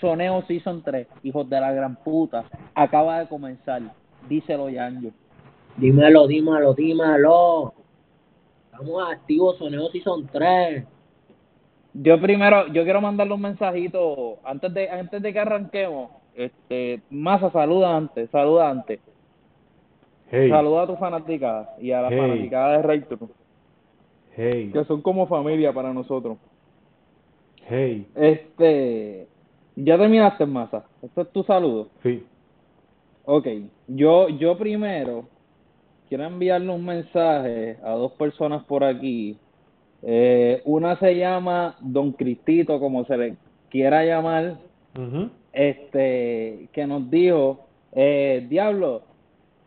Soneo Season 3, hijos de la gran puta, acaba de comenzar. Díselo, Yanjo. Dímelo, dímelo, dímelo. Estamos activos, Soneo Season 3. Yo primero, yo quiero mandarle un mensajito antes de antes de que arranquemos. Este, Masa, saluda antes, saluda antes. Hey, Saluda a tu fanaticada y a la Hey. fanaticada de True, hey, que son como familia para nosotros. hey. Este, ya terminaste, Masa. Este es tu saludo. Sí. Ok, yo, yo primero quiero enviarle un mensaje a dos personas por aquí. Eh, una se llama Don Cristito, como se le quiera llamar, este, que nos dijo, eh, Diablo,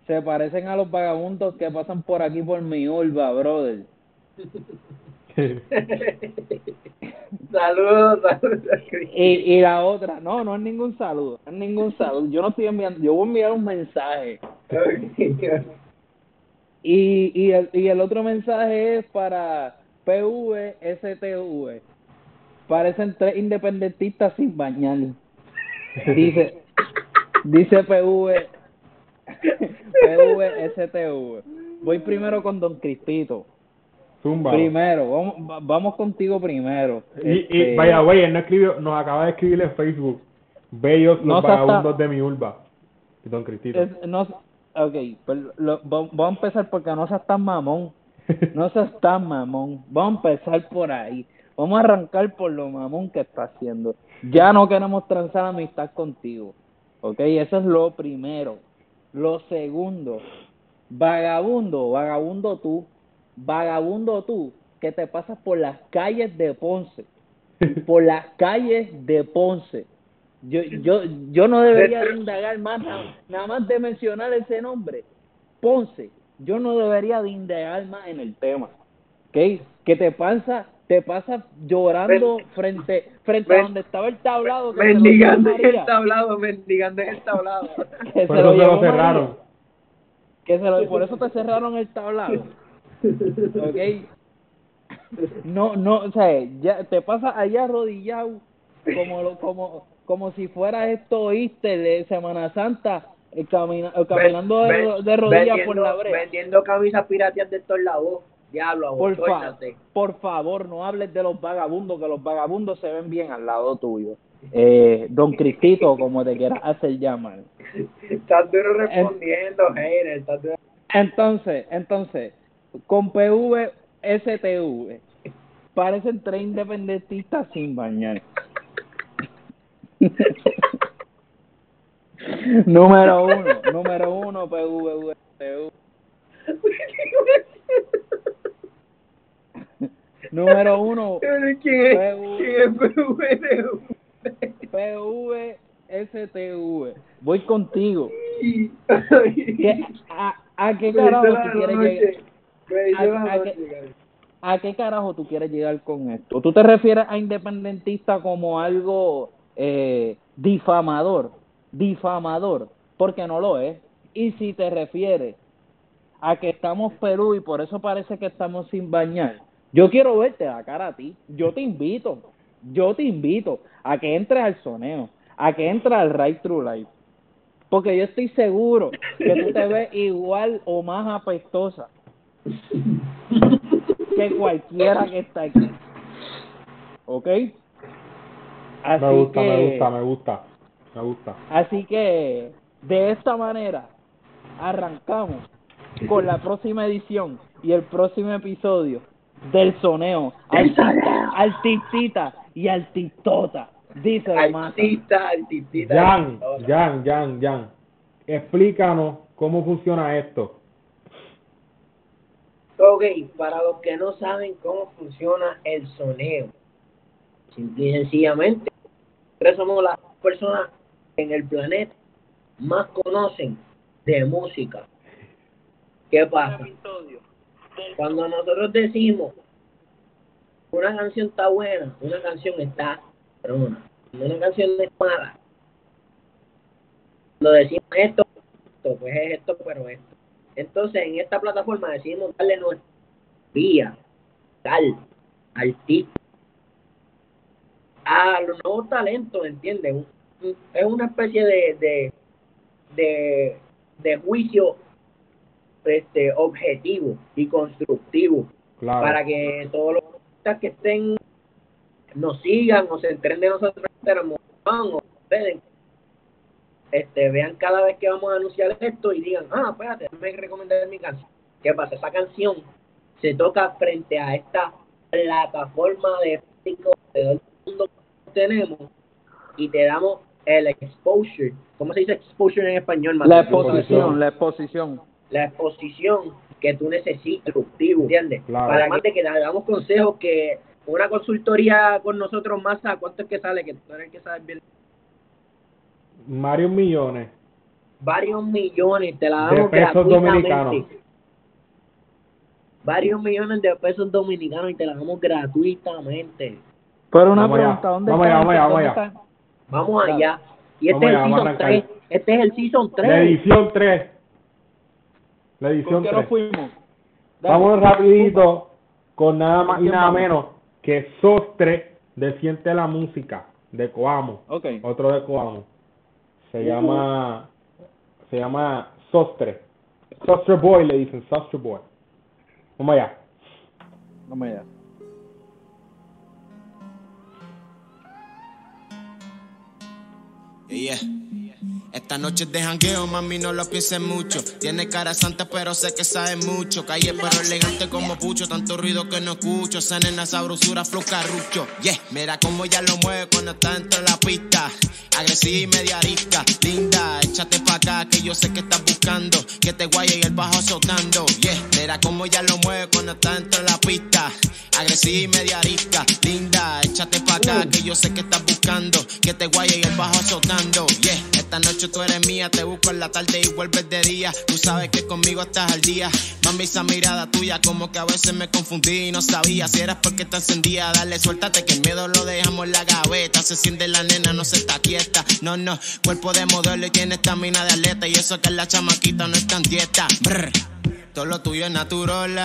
se parecen a los vagabundos que pasan por aquí por mi urba, brother. Saludos, saludos. Y, y la otra, no, no es ningún saludo, no es ningún saludo. Yo no estoy enviando, yo voy a enviar un mensaje. Y, y, el, y el otro mensaje es para PVSTV. Parecen tres independentistas sin bañar. Dice, dice PV, PVSTV. Voy primero con Don Cristito. Zumba. Primero, vamos, va- vamos contigo primero. Y, y Este, vaya, güey, él no escribió, nos acaba de escribir en Facebook. Bellos los No vagabundos de mi urba. Don Cristito. es- no, ok, pues vamos a empezar porque no seas tan mamón. No seas tan mamón. Vamos a empezar por ahí. Vamos a arrancar por lo mamón que está haciendo. Ya no queremos transar amistad contigo. ¿Ok? Eso es lo primero. Lo segundo, vagabundo, vagabundo tú, vagabundo tú, que te pasas por las calles de Ponce. Por las calles de Ponce. Yo, yo, yo no debería de indagar más, nada, nada más de mencionar ese nombre. Ponce, yo no debería de indagar más en el tema. ¿Ok? Que te pasa, te pasa llorando frente, frente a donde estaba el tablado. que lo Mendigando en el tablado, mendigando en el tablado. que Por se eso se llevó lo cerraron. María, que se lo- por eso te cerraron el tablado. ¿Ok? No, no, o sea, ya te pasa allá arrodillado como lo, como como si fuera esto oíste de Semana Santa eh, camina- eh, caminando de, Ven- de rodillas por la brea. Vendiendo camisas pirateas de todos lados. Diablo, Por, fa- por favor, no hables de los vagabundos, que los vagabundos se ven bien al lado tuyo. Eh, don Cristito, como te quieras hacer llamar. Estás duro respondiendo. Estás duro. Entonces, entonces, con PV, STV, parecen tres independentistas sin bañar. número uno, número uno, PV, STV. número uno, ¿Quién es? PV, STV. Voy contigo. ¿Qué- a, ¿A qué carajo tú quieres llegar? Me hizo ¿A- la a noche, qué- cabrón. ¿A qué carajo tú quieres llegar con esto? ¿Tú te refieres a independentista como algo eh, difamador? Difamador, porque no lo es. Y si te refieres a que estamos Perú y por eso parece que estamos sin bañar, yo quiero verte la cara a ti. Yo te invito, yo te invito a que entres al soneo, a que entres al Right True Life. Porque yo estoy seguro que tú te ves igual o más apestosa que cualquiera que está aquí. ¿Ok? Así Me gusta, que, me gusta, me gusta. Me gusta. Así que, de esta manera, arrancamos con la próxima edición y el próximo episodio del soneo. Artista, artistita y artistota. Dice más. Artista, artistita. Jan, Jan, Jan, Jan. Explícanos cómo funciona esto. Ok, para los que no saben cómo funciona el soneo, simple y sencillamente, nosotros somos las personas en el planeta más conocen de música. ¿Qué pasa? Cuando nosotros decimos una canción está buena, una canción está cuando una canción es mala, cuando decimos esto, esto, pues es esto, pero esto. Entonces, en esta plataforma decidimos darle nuestra vía, tal, artista. a los nuevos talentos, ¿entiendes? Es una especie de, de, de, de juicio este objetivo y constructivo Claro. para que todos los artistas que estén nos sigan o se enteren de nosotros tenemos o ustedes este vean cada vez que vamos a anunciar esto y digan ah espérate déjame recomendar mi canción qué pasa esa canción se toca frente a esta plataforma de público de todo el mundo que tenemos y te damos el exposure ¿cómo se dice exposure en español La exposición, la exposición. la exposición que tú necesitas, constructivo, ¿entiendes? Claro. Para que, que le damos consejos que una consultoría con nosotros más, ¿a cuánto es que sale? Que tú eres el que sabes bien. Varios millones. Varios millones, te la De damos pesos gratuitamente. dominicanos. Varios millones de pesos dominicanos y te la damos gratuitamente. Pero una Vamos allá, pregunta, ¿dónde vamos está allá, este? vamos ¿Dónde allá, está? Vamos Claro. allá. Y este Vamos es allá, el vamos season arrancar. 3. Este es el season 3. La edición 3. La ¿Con edición qué nos 3. fuimos? Dale. Vamos rapidito con nada más y nada vamos? menos que Sostre de Siente la Música de Coamo. Otro de Coamo. Se llama se llama Sostre. Sostre Boy le dicen, Sostre Boy. Vamos allá. Vamos allá. Yeah. Esta noche es de jangueo, mami, no lo pienses mucho. Tiene cara santa, pero sé que sabe mucho. Calle, pero elegante como pucho. Tanto ruido que no escucho. Esa nena sabrosura, flow carrucho. Yeah, mira cómo ya lo mueve cuando está dentro de la pista. Agresiva y media arisca. Linda, échate pa' acá, que yo sé que estás buscando. Que te guaye y el bajo azotando. Yeah, mira cómo ya lo mueve cuando está dentro de la pista. Agresiva y media arisca. Linda, échate pa' acá, que yo sé que estás buscando. Que te guaye y el bajo azotando. Yeah, esta noche tú eres mía. Te busco en la tarde y vuelves de día. Tú sabes que conmigo estás al día. Mami, esa mirada tuya, como que a veces me confundí y no sabía si eras porque te encendía. Dale, suéltate que el miedo lo dejamos en la gaveta. Se siente la nena, no se está quieta. No, no, cuerpo de modelo y tiene estamina de atleta. Y eso que la chamaquita no está en dieta. Brr. Todo lo tuyo es natural,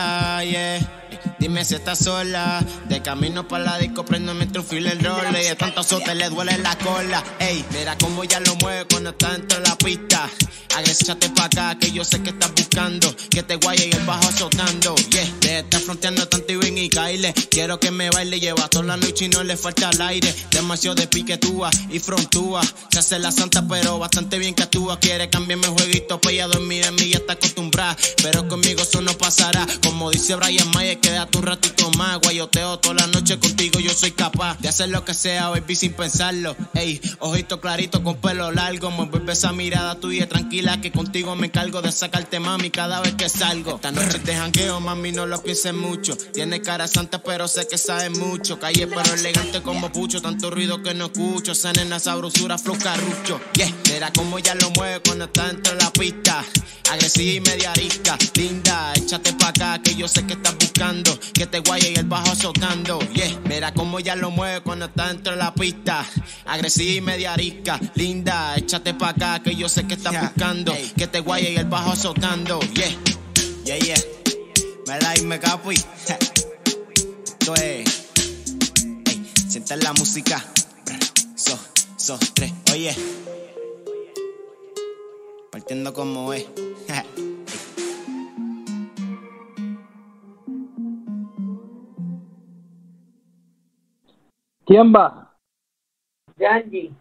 yeah. Dime si estás sola. De camino para la disco, prendo mientras un el role. Y de tanto azote le duele la cola. Ey, mira cómo ya lo mueve cuando está dentro de la pista. Agrésate pa' acá, que yo sé que estás buscando. Que te guaye y el bajo azotando. Yeah, te estás fronteando tanto y ven y caile. Quiero que me baile, lleva toda la noche y no le falta el aire. Demasiado de piquetúa y frontúa. Se hace la santa, pero bastante bien que actúa. Quiere cambiarme el jueguito, pues ella dormir en mí ya está acostumbrada. Pero conmigo eso no pasará. Como dice Brian Mayer, quédate un ratito más. Guayoteo toda la noche contigo, yo soy capaz de hacer lo que sea, baby, sin pensarlo. Ey, ojito clarito con pelo largo. Me vuelve esa mirada tuya tranquila, que contigo me encargo de sacarte, mami, cada vez que salgo. Esta noche de jangueo, mami, no lo pienses mucho. Tiene cara santa, pero sé que sabe mucho. Calle, pero elegante como pucho. Tanto ruido que no escucho. Esa nena sabrosura, flow carrucho. Yeah, mira cómo ya lo mueve cuando está dentro de la pista. Agresiva y media arisca. Linda, échate pa' acá, que yo sé que estás buscando. Que te guaye y el bajo azotando. Yeah, mira cómo ya lo mueve cuando está dentro de la pista. Agresiva y media arisca. Linda, échate pa' acá, que yo sé que estás buscando. Que te guaye y el bajo azotando. Yeah, yeah, yeah. Me la y me capo y. Esto es. Ey, siente la música. So, so, tres. Oye. Partiendo como es. ¿Quién va? Yanji,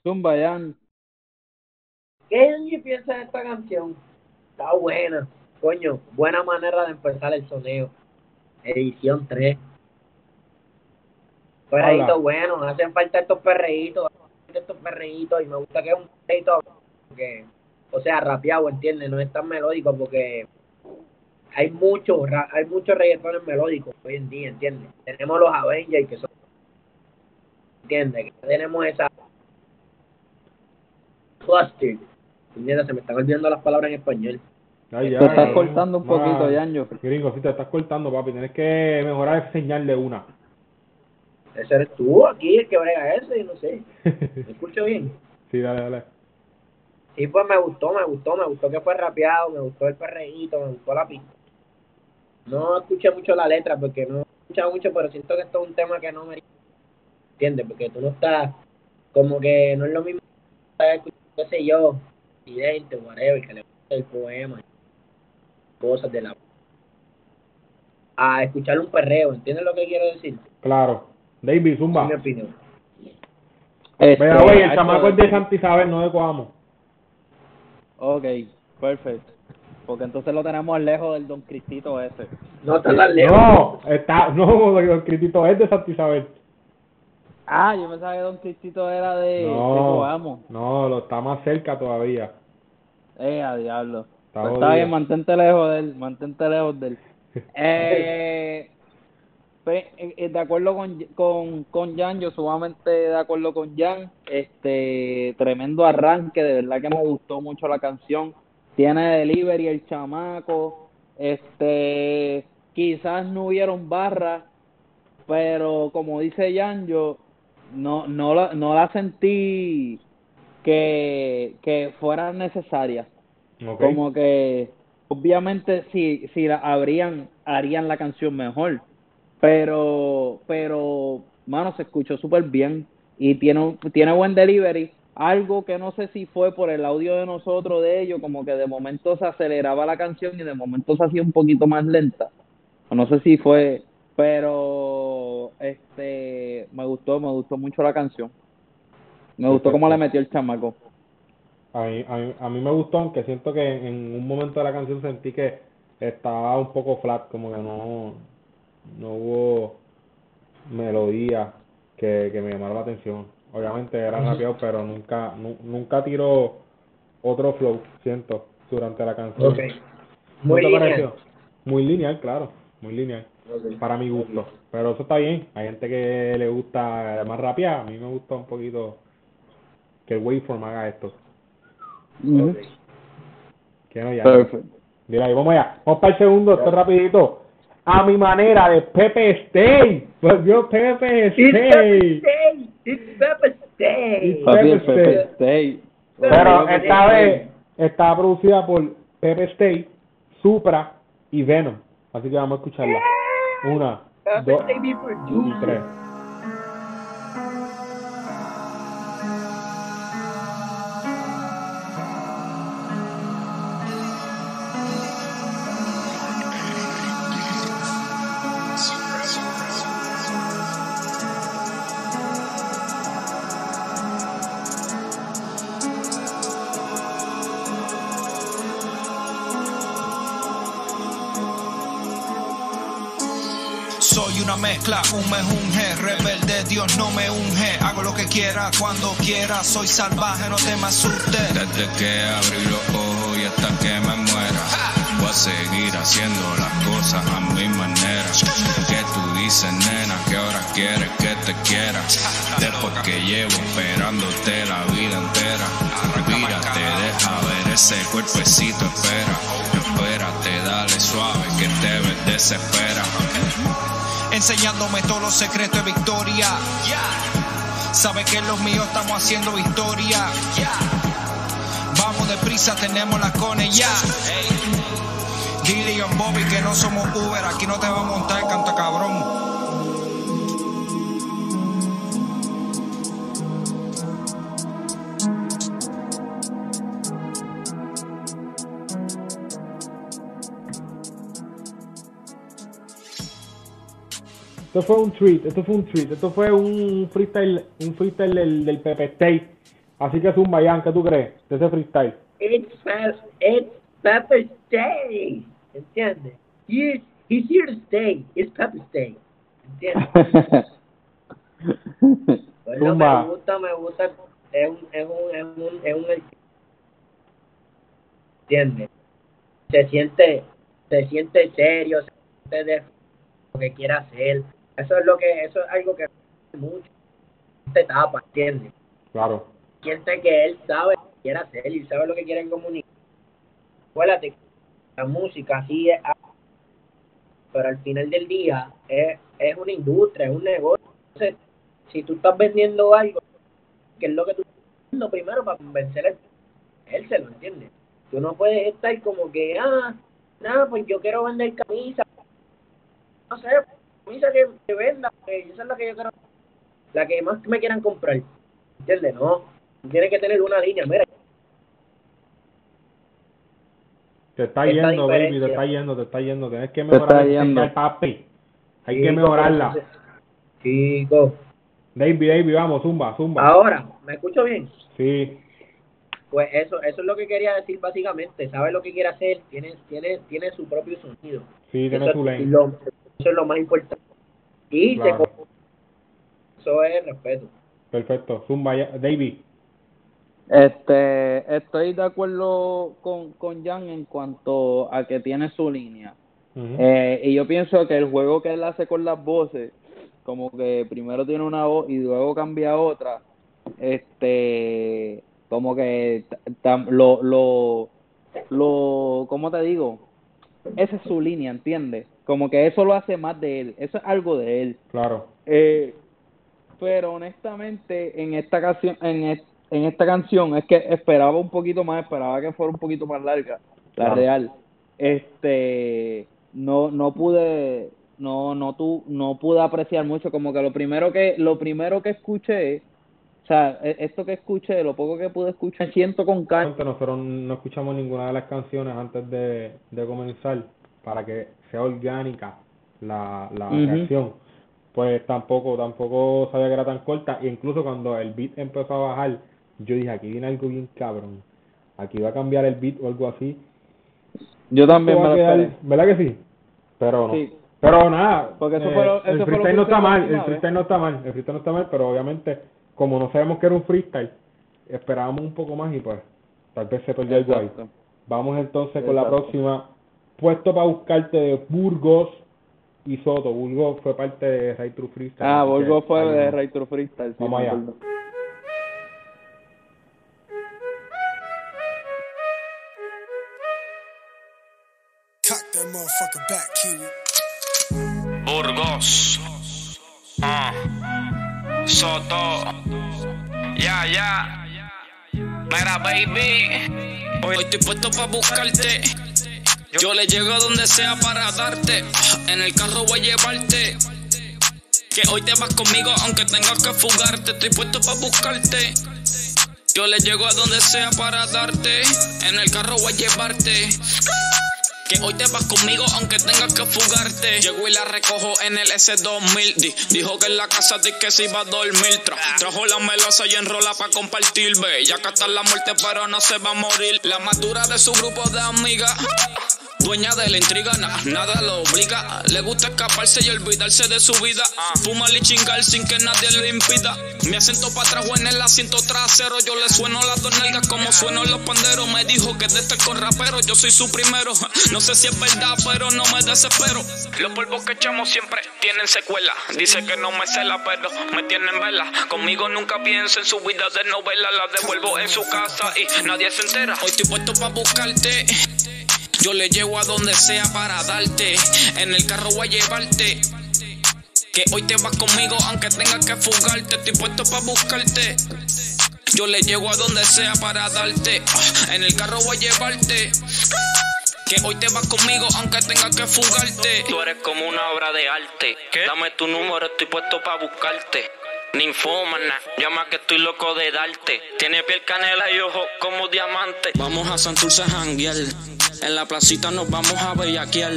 Zumba, Jan. ¿qué Yanji piensa de esta canción? Está buena, coño, buena manera de empezar el soneo. Edición 3. Perreíto bueno, hacen falta estos perreitos, hacen falta estos perreitos y me gusta que es un perreíto que, o sea, rapeado, ¿entiendes? No es tan melódico porque hay muchos ra- hay muchos reggaetones melódicos hoy en día, ¿entiendes? Tenemos los Avengers que son, ¿entiendes? Que tenemos esa cluster, ¿entiendes? Se me están olvidando las palabras en español. Ay, Te estás ya. cortando un poquito, Ah, Yanjo. Gringo, si te estás cortando, papi. Tienes que mejorar el señal de una. Ese eres tú aquí, el que brega ese, y no sé. ¿Me escucho bien? sí, dale, dale. Sí, pues me gustó, me gustó, me gustó que fue rapeado, me gustó el perreíto, me gustó la pista. No escuché mucho la letra porque no he escuchado mucho, pero siento que esto es un tema que no me ¿entiendes? Porque tú no estás, como que no es lo mismo, qué sé yo, presidente, whatever, que le gusta el poema, cosas de la... A escuchar un perreo, ¿entiendes lo que quiero decir? Claro. David, zumba. Es mi opinión. Este, Mira, güey, el chamaco es de Santa Isabel, no de Coamo. Ok, perfecto. Porque entonces lo tenemos lejos del Don Cristito ese. No está tan lejos. No, está, no, el Cristito es de Santa Isabel. Ah, yo pensaba que Don Cristito era de, de No, Coamo. no, lo está más cerca todavía. Eh, a diablo. Está Pues está bien, mantente lejos de él, mantente lejos de él. Eh, pues, eh, eh, de acuerdo con, con, con Jan, yo sumamente de acuerdo con Jan. Este, tremendo arranque, de verdad que me gustó mucho la canción. Tiene delivery el chamaco. Este, quizás no hubieron barras, pero como dice Jan, yo no, no, la, no la sentí que, que fueran necesarias como que obviamente si si la habrían harían la canción mejor. Pero pero mano se escuchó súper bien y tiene tiene buen delivery algo que no sé si fue por el audio de nosotros de ellos como que de momento se aceleraba la canción y de momento se hacía un poquito más lenta. No sé si fue pero este me gustó me gustó mucho la canción. Me gustó cómo le metió el chamaco. A mí, a, mí, a mí me gustó, aunque siento que en un momento de la canción sentí que estaba un poco flat, como que no, no hubo melodía que, que me llamara la atención. Obviamente era rapeado, pero nunca nu- nunca tiró otro flow, siento, durante la canción. Ok. ¿No Muy lineal. pareció? Muy lineal, claro, muy lineal, para mi gusto. Pero eso está bien, hay gente que le gusta más rapear, a mí me gusta un poquito que el waveform haga esto. Que no, ya. Perfecto. Mira ahí, vamos allá. Vamos para el segundo, esto rapidito. A mi manera de Pepe Stay. Volvió Pepe It's Pepper Stay. Stay. It's. Papi. Pero esta vez está producida por Pepe Stay, Supra y Venom. Así que vamos a escucharla. Una, Pepper dos y tres. Quiera, cuando quiera, soy salvaje, no te me asustes. Desde que abrí los ojos y hasta que me muera, voy a seguir haciendo las cosas a mi manera. Que tú dices, nena, que ahora quieres que te quiera. Después que llevo esperándote la vida entera. Mírate, deja ver ese cuerpecito, espera. Espérate, dale suave, que te ves desespera. Enseñándome todos los secretos de victoria. Sabe que los míos estamos haciendo historia. Vamos deprisa, tenemos la cone ya. Dile a Bobby que no somos Uber, aquí no te va a montar, canta cabrón. Esto fue un tweet, esto fue un tweet, esto fue un freestyle, un freestyle del, del Pepe Stay. Así que es un Bayan, ¿qué tú crees de ese freestyle? It's, it's Pepper Stay. ¿Entiendes? He's, he's here to stay. It's Pepper Stay. ¿Entiendes? Pues no me gusta, me gusta. Es un, es un, es un, es un, ¿entiendes? Se siente, se siente serio, se siente de lo que quiere hacer. Eso es lo que, eso es algo que mucho esta etapa, ¿entiendes? Claro. Siente que él sabe lo que quiere hacer y sabe lo que quiere comunicar. Acuérdate, la música sí es, pero al final del día es, es una industria, es un negocio. Entonces, si tú estás vendiendo algo, que es lo que tú estás haciendo primero para convencer él, se lo entiende. Tú no puedes estar como que, ah, nada, pues yo quiero vender camisa. No sé, camisa que, que venda, porque eso es lo que yo quiero. la que más me quieran comprar. ¿Entiendes? No. Tienes que tener una línea. Mira, Te está Esta yendo, baby, te diferencia. está yendo, te está yendo. Tienes que Te está mejorar el papi. Hay que Chico, mejorarla. pero entonces- Chico. David, David, vamos, zumba, zumba. Ahora, ¿me escucho bien? Sí, Pues eso, eso es lo que quería decir básicamente. Sabe lo que quiere hacer, tiene, tiene, tiene su propio sonido. sí, tiene eso, su lo, eso es lo más importante. Y se Claro. co- eso es respeto. Perfecto, zumba. David, Este, estoy de acuerdo con, con Jan en cuanto a que tiene su línea. Eh, y yo pienso que el juego que él hace con las voces, como que primero tiene una voz y luego cambia a otra, este, como que tam- lo, lo, lo, ¿cómo te digo? Esa es su línea, ¿entiendes? Como que eso lo hace más de él, eso es algo de él. claro. Eh, pero honestamente en esta canción en, es- en esta canción es que esperaba un poquito más esperaba que fuera un poquito más larga la Claro. real este no no pude no no tu, no pude apreciar mucho como que lo primero que lo primero que escuché o sea e- esto que escuché lo poco que pude escuchar siento con calma nosotros no escuchamos ninguna de las canciones antes de, de comenzar para que sea orgánica la, la canción. Pues tampoco, tampoco sabía que era tan corta. E incluso cuando el beat empezó a bajar, yo dije, aquí viene algo bien cabrón. Aquí va a cambiar el beat o algo así. yo también me lo quedar- ¿Verdad que sí? Pero no. Sí. Pero nada, Porque eso eh, fue lo- el eso freestyle no está mal, el vez. freestyle no está mal, el freestyle no está mal, pero obviamente, como no sabemos que era un freestyle, esperábamos un poco más y pues, tal vez se perdió algo ahí. Exacto. Vamos entonces con la próxima. Puesto para buscarte de Burgos y Soto. Burgos fue parte de Ray True Freestyle. ah Volvo fue ahí de. Ray True Freestyle sí, Vamos allá. Burgos. Ah. Soto. Ya, ya. Mira, baby. Hoy estoy puesto para buscarte. Yo le llego a donde sea para darte. En el carro voy a llevarte. Que hoy te vas conmigo aunque tengas que fugarte. Estoy puesto para buscarte. Yo le llego a donde sea para darte. En el carro voy a llevarte. Que hoy te vas conmigo aunque tengas que fugarte. Llego y la recojo en el S2000. Di- dijo que en la casa di que se iba a dormir. Tra- trajo la melosa y enrola para compartir. Ve, ya que está la muerte, pero no se va a morir. La madura de su grupo de amigas. Dueña de la intriga, na- nada lo obliga. Le gusta escaparse y olvidarse de su vida. Fumar y chingar sin que nadie lo impida. Me asiento para atrás o en el asiento trasero. Yo le sueno las dos nalgas como sueno los panderos. Me dijo que de estar con raperos, yo soy su primero. No sé si es verdad, pero no me desespero. Los polvos que echamos siempre tienen secuela. Dice que no me cela, pero me tienen vela. Conmigo nunca piensa en su vida de novela. La devuelvo en su casa y nadie se entera. Hoy estoy puesto para buscarte. Yo le llevo a donde sea para darte. En el carro voy a llevarte. Que hoy te vas conmigo aunque tengas que fugarte. Estoy puesto para buscarte. Yo le llego a donde sea para darte. En el carro voy a llevarte. Que hoy te vas conmigo aunque tengas que fugarte. Tú eres como una obra de arte. Dame tu número, estoy puesto para buscarte. Ninfómana, llama que estoy loco de darte. Tiene piel canela y ojos como diamante. Vamos a Santurce a janguear. En la placita nos vamos a bellaquear.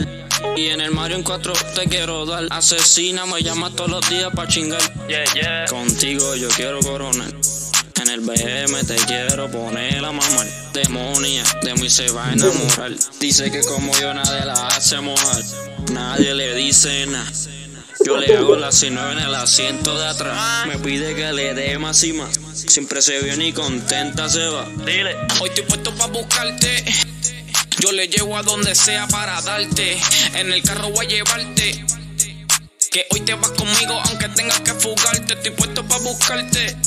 Y en el Mario en 4 te quiero dar. Asesina, me llama todos los días pa' chingar. Yeah, yeah. Contigo yo quiero coronar. En el BM te quiero poner a mamar. Demonia, de mí se va a enamorar. Dice que como yo nadie la hace mojar. Nadie le dice nada. Yo le hago la 9 en el asiento de atrás. Me pide que le dé más y más. Siempre se viene y contenta se va. Dile. Hoy estoy puesto para buscarte. Yo le llevo a donde sea para darte. En el carro voy a llevarte. Que hoy te vas conmigo aunque tengas que fugarte. Estoy puesto para buscarte.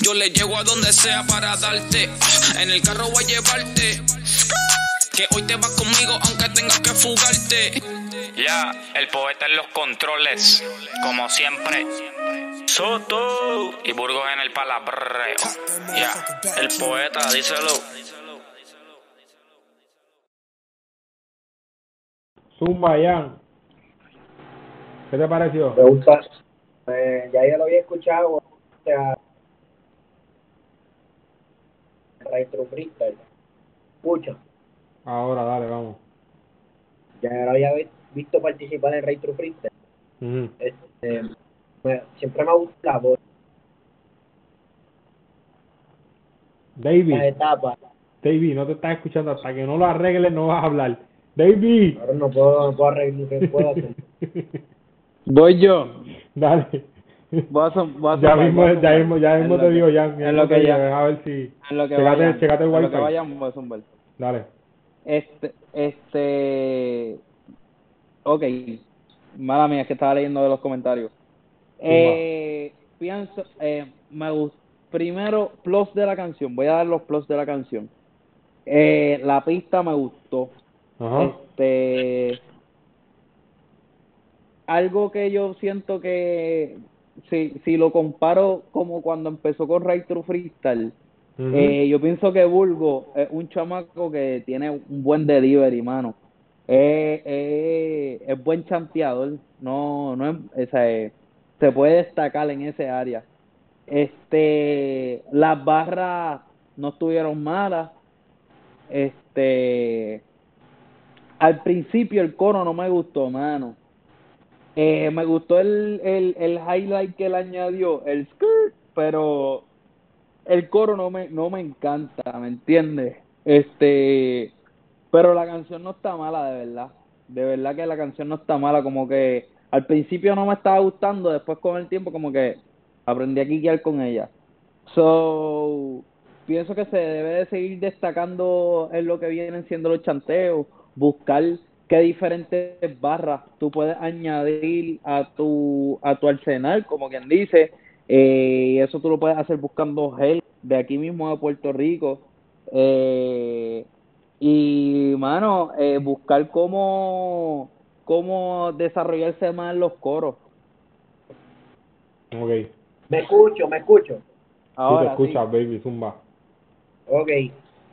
Yo le llego a donde sea para darte. En el carro voy a llevarte. Que hoy te vas conmigo aunque tengas que fugarte. Ya, el poeta en los controles, como siempre. Soto y Burgos en el palabreo. Ya, el poeta, díselo. Zumba, Jan. ¿Qué te pareció? Me gusta. Me, ya yo lo había escuchado, o sea, Retro Freestyle. Escucha, Ahora, dale, vamos. ya lo había vi- visto participar en Retro Freestyle. Este, me- siempre me ha gustado voz, David. David, no te estás escuchando. Hasta que no lo arregles, no vas a hablar. David. Ahora no puedo, no puedo arreglar, ¿qué puedo hacer? Voy yo. Dale. Voy a, som- voy a Ya mismo, voy a ya mismo, ya En mismo lo te que- digo, ya. en ya lo mismo te que digo, ya- A ver si. En lo que Checate- vayan, checate el en lo wifi. que vayan, voy a zumbar. Dale. Este, este, ok, mala mía, es que estaba leyendo de los comentarios. Eh, pienso, eh, me gustó, primero, plus de la canción, voy a dar los plus de la canción. Eh, la pista me gustó. Ajá. Este, algo que yo siento que, si, si lo comparo como cuando empezó con Right True Freestyle, eh, yo pienso que Bulgo es un chamaco que tiene un buen delivery, mano. Eh, eh, es buen chanteador, no, no es, sea, eh, se puede destacar en ese área. Este, las barras no estuvieron malas. Este, al principio el coro no me gustó, mano. Eh, me gustó el, el, el highlight que él añadió, el skirt, pero el coro no me, no me encanta, ¿me entiendes? Este, pero la canción no está mala, de verdad. De verdad que la canción no está mala, como que al principio no me estaba gustando, después con el tiempo como que aprendí a quiquear con ella. So, pienso que se debe de seguir destacando en lo que vienen siendo los chanteos, buscar qué diferentes barras tú puedes añadir a tu a tu arsenal, como quien dice, eh, y eso tú lo puedes hacer buscando help de aquí mismo de Puerto Rico. Eh, y, mano, eh, buscar cómo, cómo desarrollarse más los coros. Ok. Sí Me escucho, me escucho. te Ahora, escuchas, baby, zumba. Ok,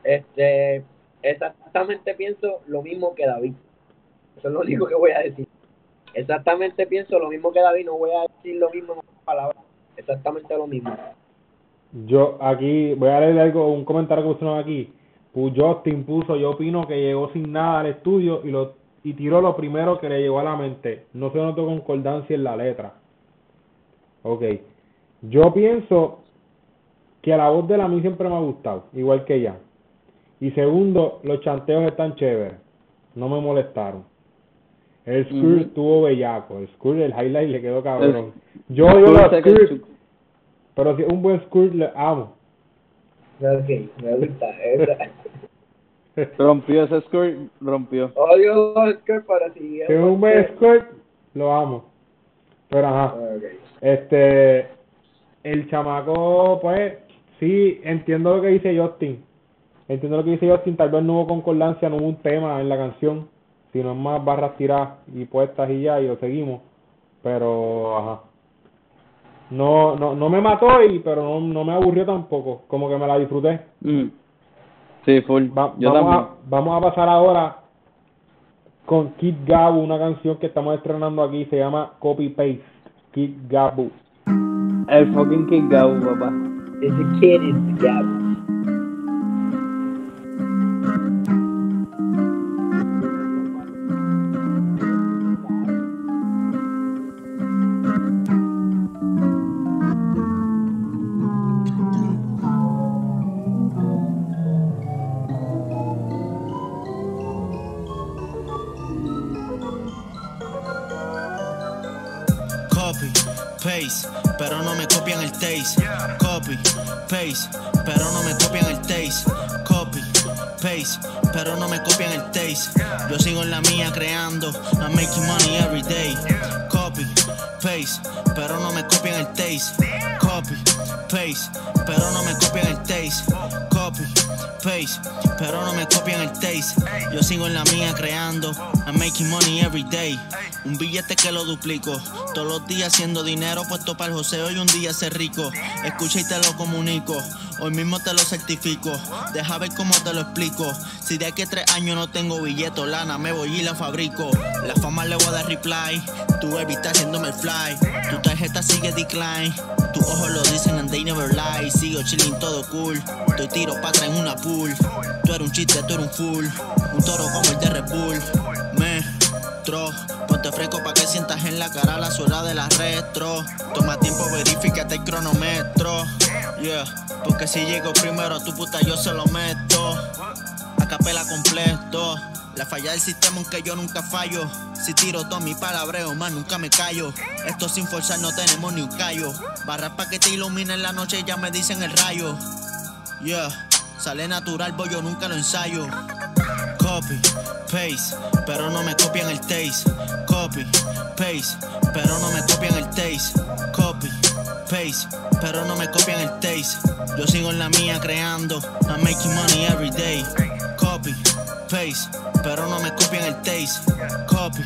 este, exactamente pienso lo mismo que David. Eso es lo único que voy a decir. Exactamente pienso lo mismo que David, no voy a decir lo mismo en palabras. Exactamente lo mismo. Yo aquí voy a leer algo, un comentario que pusieron aquí. Justin puso, yo opino que llegó sin nada al estudio y lo y tiró lo primero que le llegó a la mente. No se notó concordancia en la letra. Ok. Yo pienso que la voz de la mí siempre me ha gustado, igual que ella. Y segundo, los chanteos están chéveres. No me molestaron. El skirt Ujú. estuvo bellaco. El skirt, el highlight le quedó cabrón. El- Yo el skirts, chu- pero si es un buen skirt, le amo. Ok, me gusta. esa. rompió ese score, rompió. Odio los Oscar para si Si es un buen skirt, lo amo. Pero ajá. Este, el chamaco, pues, sí, entiendo lo que dice Justin. Entiendo lo que dice Justin, tal vez no hubo concordancia, no hubo un tema en la canción, sino más barras tiradas y puestas y ya, y lo seguimos. Pero, ajá. No, no, no me mató, y, pero no, no me aburrió tampoco, como que me la disfruté. Mm. Sí, full. Va- Yo vamos, también. a, vamos a pasar ahora con Kid Gabu, una canción que estamos estrenando aquí, se llama Copy Paste. Kid Gabu. El fucking King Gau, papá. Ese kid is the gap. Yo sigo en la mía creando, I'm making money every day. Copy, paste, pero no me copian el taste. Copy, paste, pero no me copian el taste. Copy, paste, pero no me copian el taste. Yo sigo en la mía creando, I'm making money every day. Un billete que lo duplico, todos los días haciendo dinero puesto para el joseo y un día ser rico. Escucha y te lo comunico, hoy mismo te lo certifico. Deja ver cómo te lo explico. Si de aquí tres años no tengo billete, lana, me voy y la fabrico. La fama le voy a dar reply, tu baby está haciéndome el fly. Tu tarjeta sigue decline, tus ojos lo dicen and they never lie. Sigo chilling todo cool, estoy tiro pa' atrás en una pool. Tú eres un chiste, tú eres un full, un toro como el de Red. Me retro. Ponte fresco pa' que sientas en la cara la suela de la retro. Toma tiempo, verifícate el cronómetro. Yeah, porque si llego primero a tu puta yo se lo meto. A capela completo. La falla del sistema aunque yo nunca fallo. Si tiro todo mi palabreo, más nunca me callo. Esto sin forzar no tenemos ni un callo. Barras pa' que te ilumine en la noche ya me dicen el rayo. Yeah, sale natural, boy, yo nunca lo ensayo. Copy, paste, pero no me copian el taste. Copy, paste, pero no me copian el taste. Copy, paste, pero no me copian el taste. Yo sigo en la mía creando, I'm making money every day. Copy, paste, pero no me copian el taste. Copy,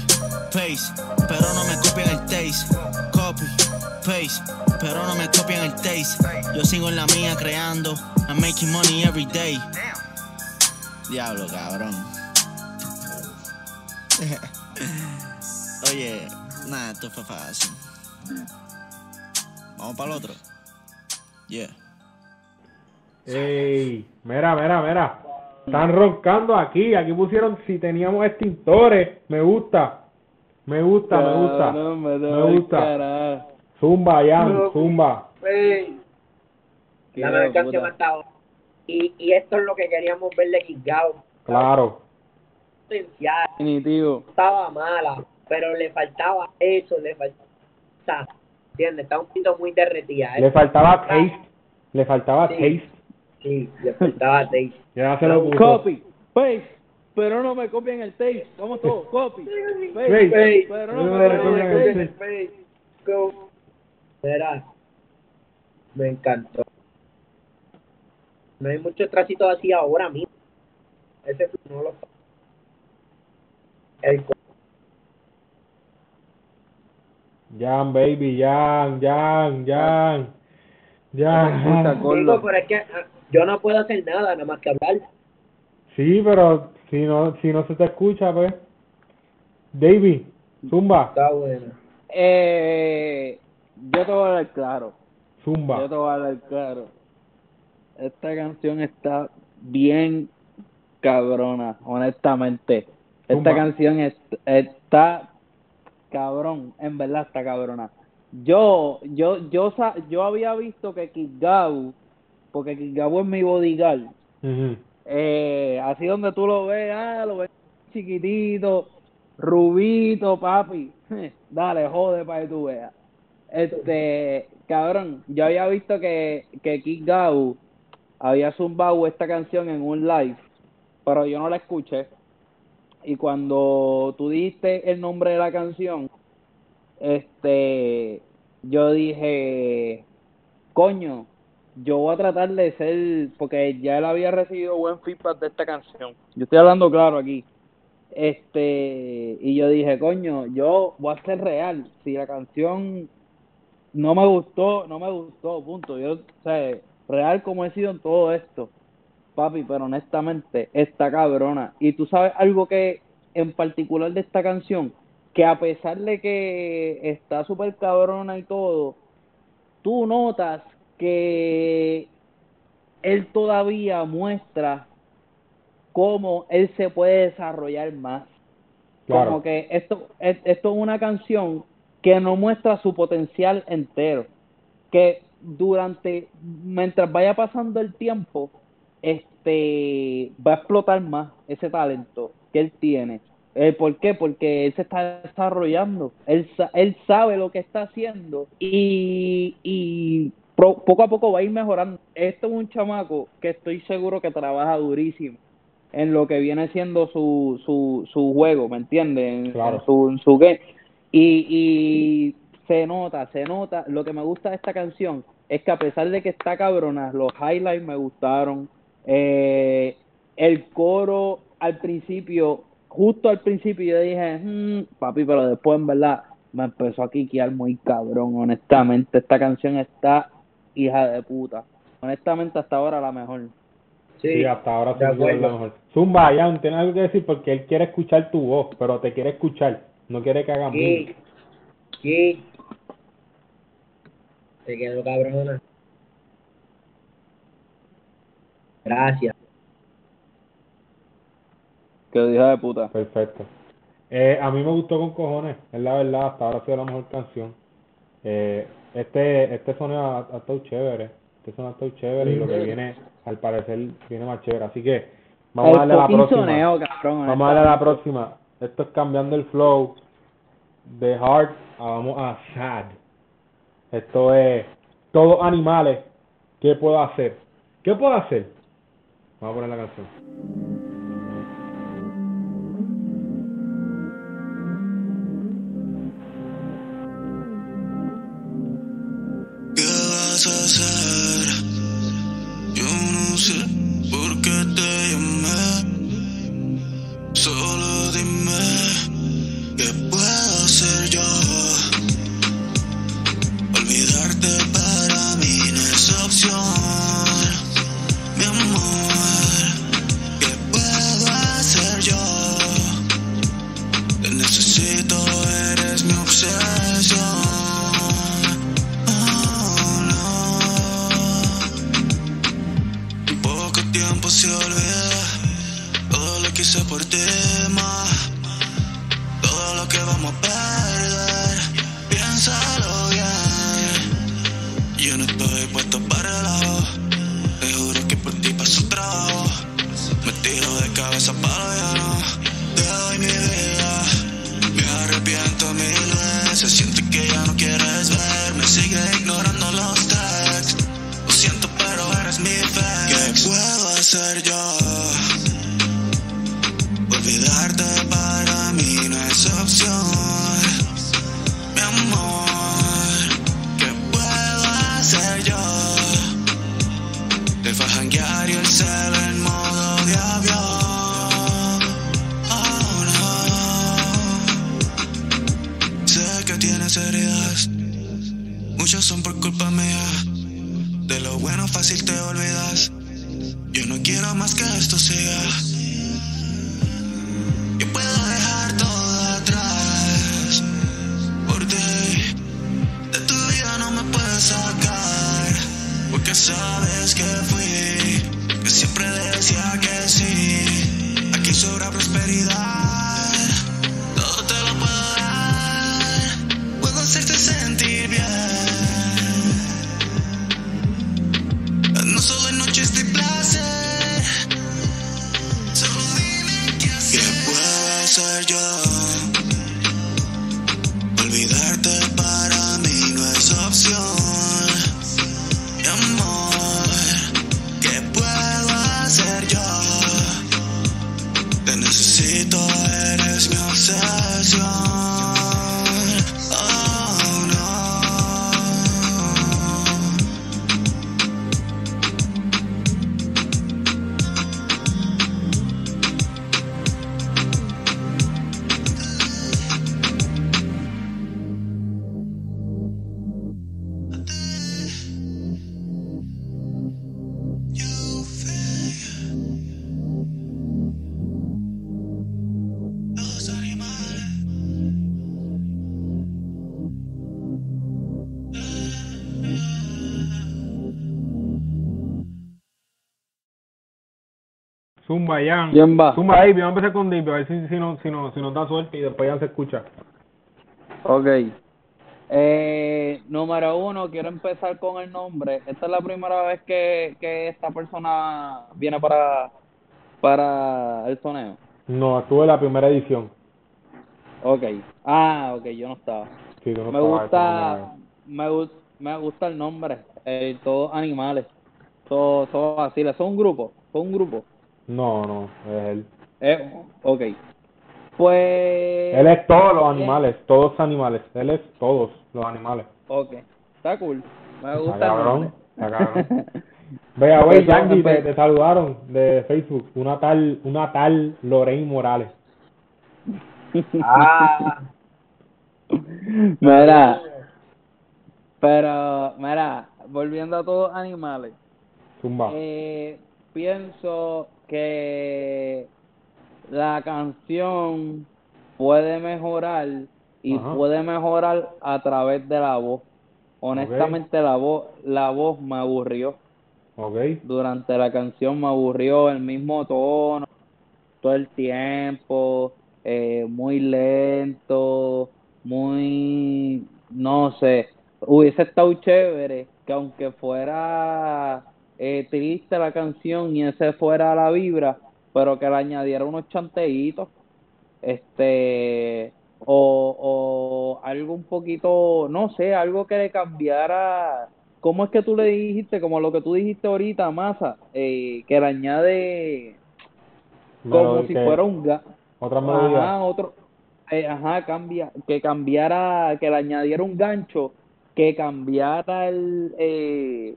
paste, pero no me copian el taste. Copy, paste, pero no me copian el taste. Yo sigo en la mía creando, I'm making money every day. Diablo, cabrón. Oye, nada, esto fue fácil. Vamos para el otro. Yeah. Ey, mira, mira, mira. Están roncando aquí. Aquí pusieron si teníamos extintores. Me gusta. Me gusta, me gusta. Me gusta. Zumba, Jan, zumba. Ey, la ahora. Y, y esto es lo que queríamos ver de Kingao. Claro. Potencial, Definitivo. estaba mala, pero le faltaba eso, le faltaba. ¿Entiendes? Está un poquito muy derretida. ¿eh? Le faltaba taste. Le faltaba Sí. taste. Sí, le faltaba taste. Ya se lo puso. Copy, paste, pero no me copian el taste. Vamos todos, copy, paste, pero no no me me copian el el taste. Go. Verá, me encantó. No hay muchos trasitos así ahora mismo. Ese no lo El Jan, baby, Jan, Jan, Jan. Jan. Digo, pero es que ah, yo no puedo hacer nada, nada más que hablar. Sí, pero si no, si no se te escucha, pues. Davey, zumba, Está bueno. Eh, yo te voy a dar claro. Yo zumba. te voy a dar claro. Esta canción está bien cabrona, honestamente. Esta Zumba. canción es- está cabrón, en verdad está cabrona. Yo, yo, yo, yo había visto que Kigau, porque Kigau es mi bodyguard, eh, así donde tú lo ves, ah, lo ves chiquitito, rubito, papi, dale, jode para que tú veas. Este, cabrón, yo había visto que, que Kid Gau había zumbado esta canción en un live, pero yo no la escuché. Y cuando tú dijiste el nombre de la canción, este, yo dije, coño, yo voy a tratar de ser, porque ya él había recibido buen feedback de esta canción. Yo estoy hablando claro aquí. Este, y yo dije, coño, yo voy a ser real. Si la canción no me gustó, no me gustó, punto. Yo, o sea, real como he sido en todo esto, papi, pero honestamente, está cabrona. Y tú sabes algo que en particular de esta canción, que a pesar de que está súper cabrona y todo, tú notas que él todavía muestra cómo él se puede desarrollar más. Claro. Como que esto, es- esto es una canción que no muestra su potencial entero. Que durante, mientras vaya pasando el tiempo, este va a explotar más ese talento que él tiene. Eh, ¿Por qué? Porque él se está desarrollando, él, sa- él sabe lo que está haciendo y, y pro- poco a poco va a ir mejorando. Esto es un chamaco que estoy seguro que trabaja durísimo en lo que viene siendo su, su, su juego, ¿me entiendes? En, Claro. en su, su game. Y, y se nota, se nota. Lo que me gusta de esta canción es que a pesar de que está cabrona, los highlights me gustaron. Eh, el coro al principio, justo al principio yo dije, "Mm, papi, pero después en verdad me empezó a quiquear muy cabrón, honestamente. Esta canción está hija de puta. Honestamente, hasta ahora la mejor. Sí, Sí, hasta ahora sí es la mejor. Zumba, Jan, tienes algo que decir porque él quiere escuchar tu voz, pero te quiere escuchar, no quiere que haga Sí, mil. sí. Te quedó cabrona. Gracias. Que hija de puta. Perfecto. Eh, a mí me gustó con cojones, es la verdad, hasta ahora ha sido la mejor canción. Eh, este este sonido ha, ha estado chévere, este sonido ha estado chévere y lo que Ujú. viene, al parecer, viene más chévere. Así que vamos a darle a la próxima. soneo, cabrón. Vamos a darle a la próxima. Esto es cambiando el flow de hard a vamos a sad. Esto es todos animales. ¿Qué puedo hacer? ¿Qué puedo hacer? Vamos a poner la canción. Yo no sé que hice Zumba, Jan. Zumba, David, vamos a empezar con David, a ver si, si, no, si, no, si nos da suerte y después ya se escucha. Ok. Eh, número uno, quiero empezar con el nombre. Esta es la primera vez que, que esta persona viene para, para el soneo. No, estuve en la primera edición. Ok. Ah, ok, yo no estaba. Sí, no me gusta, me, gu- me gusta el nombre. Eh, todos animales. Todos, todos así. Son un grupo. Son un grupo. No, no, es él. Eh, ok. Pues. Él es todos los animales, todos animales. Él es todos los animales. Ok. Está cool. Me Está gusta el cabrón. Está cabrón. Vea, güey, te, empe- te saludaron de Facebook. Una tal, una tal Lorraine Morales. Ah, Mira, pero, mira, volviendo a todos animales, Zumba. eh, pienso que la canción puede mejorar y Ajá. puede mejorar a través de la voz. Honestamente, la voz, la voz me aburrió. Durante la canción me aburrió el mismo tono todo el tiempo eh, muy lento muy no sé hubiese estado chévere que aunque fuera eh, triste la canción y ese fuera la vibra pero que le añadiera unos chanteitos este o, o algo un poquito no sé algo que le cambiara ¿Cómo es que tú le dijiste, como lo que tú dijiste ahorita, Masa, eh, que le añade como si fuera un ga Otra melodía. ajá, otro, eh, ajá, cambia, que cambiara, que le añadiera un gancho, que cambiara el, eh,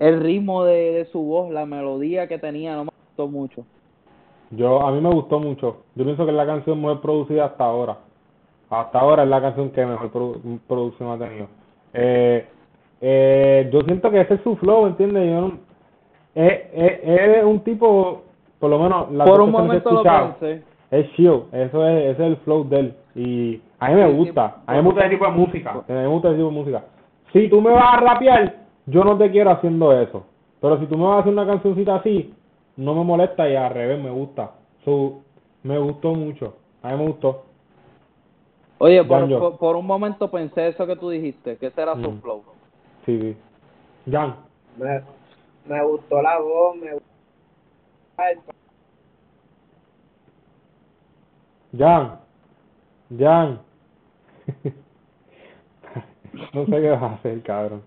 el ritmo de, de su voz, la melodía que tenía, no me gustó mucho. Yo, a mí me gustó mucho. Yo pienso que es la canción mejor producida hasta ahora. Hasta ahora es la canción que mejor produ- producción ha tenido. Eh, eh, yo siento que ese es su flow, ¿entiendes? Yo no, eh, eh, es un tipo, por lo menos, las Por un canciones que he momento lo escuchado, pensé. es chill, eso es, ese es el flow de él. Y a mí me gusta, a mí me gusta ese tipo de música, a mí me gusta ese tipo de música. Si tú me vas a rapear, yo no te quiero haciendo eso. Pero si tú me vas a hacer una cancioncita así, no me molesta y al revés me gusta. So, me gustó mucho, a mí me gustó. Oye, por, por, por un momento pensé eso que tú dijiste, que ese era su Mm. flow. Sí, sí. Jan, me, me gustó la voz, me gustó el Jan, Jan. no sé qué vas a hacer, cabrón.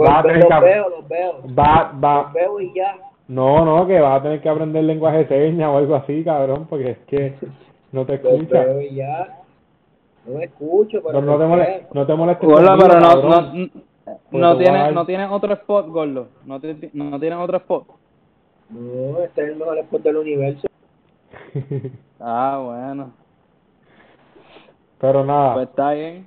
Pues Va a tener los que- veo, los veo. Va, va, Los veo y ya. No, no, que vas a tener que aprender lenguaje de señas o algo así, cabrón, porque es que no te Los escucha. veo y ya. No me escucho, pero No, no te los molestes, veo. no te molestes Gordo, pero no, cabrón. no, te no, otro spot, Gordo. No, tiene, no tiene otro spot. No, este es el mejor spot del universo. Ah, bueno. pero nada, Pues está bien.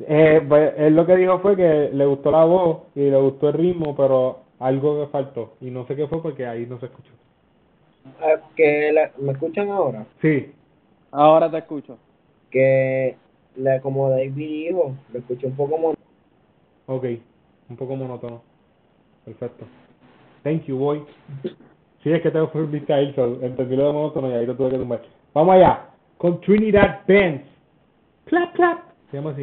Eh, pues, él lo que dijo fue que le gustó la voz y le gustó el ritmo, pero algo que faltó. Y no sé qué fue porque ahí no se escuchó. Ah, que la- ¿Me escuchan ahora? Sí, Ahora te escucho. Que la, como David dijo, lo escuché un poco mon- ok, un poco monótono. Perfecto. Thank you, boy. Sí, es que tengo viste a ir, so, entendí lo de monótono y ahí lo tuve que tumbar. Vamos allá, con Trinidad Benz. Clap, clap. Se llama así.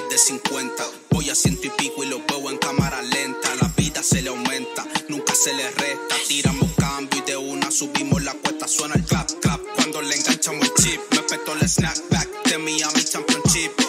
de 50. Voy a ciento y pico y los veo en cámara lenta. La vida se le aumenta, nunca se le resta. Tiramos cambio y de una subimos la cuesta. Suena el clap, clap. Cuando le enganchamos el chip, me petó el snapback de Miami Championship.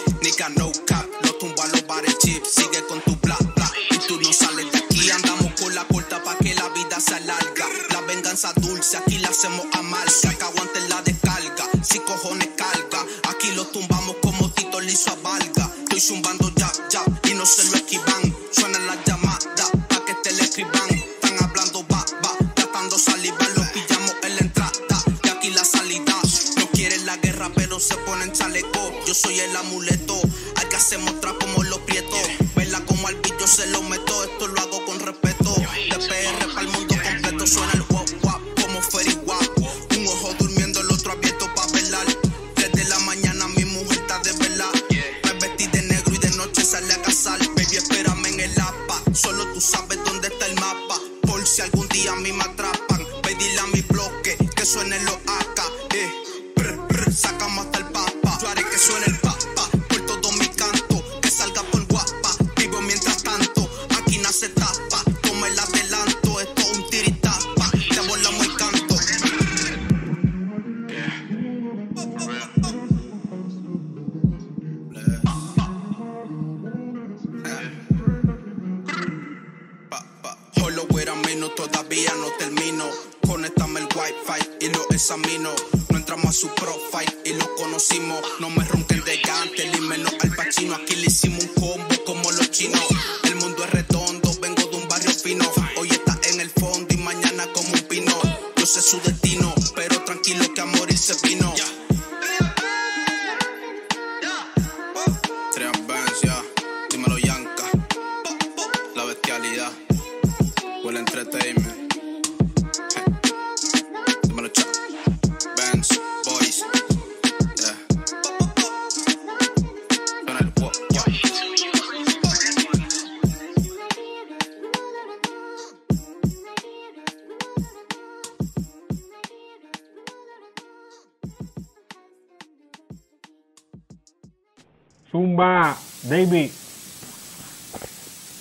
Zumba, David.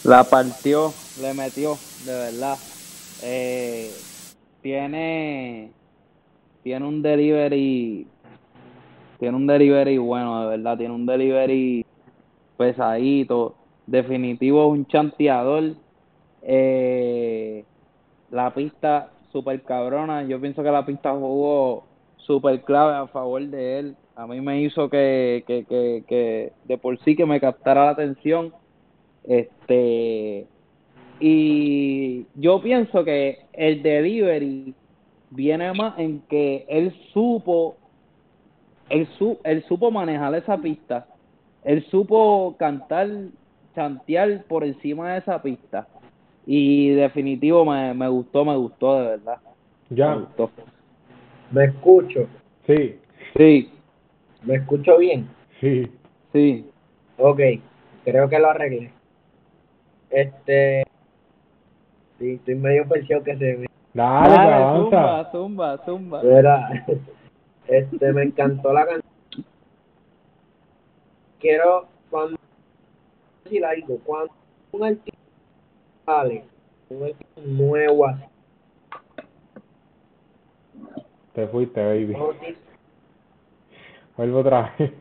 La partió, le metió, de verdad. Eh, tiene, tiene un delivery, tiene un delivery bueno, de verdad. Tiene un delivery pesadito. Definitivo un chanteador. Eh, la pista super cabrona. Yo pienso que la pista jugó super clave a favor de él. A mí me hizo que, que, que, que de por sí que me captara la atención. Este y yo pienso que el delivery viene más en que él supo él, su, él supo manejar esa pista. Él supo cantar, chantear por encima de esa pista. Y definitivo me, me gustó, me gustó de verdad. Me Ya. gustó. Me escucho, Sí, Sí, me escucho bien. sí. sí. Ok, creo que lo arreglé. Este. Sí, estoy medio perciado que se me. Dale, Dale, avanza. zumba, zumba, zumba. Mira, este, me encantó la canción. Quiero, cuando. decir algo, cuando un artista sale, un artista nuevo así, Te fuiste, baby. Vuelvo otra vez.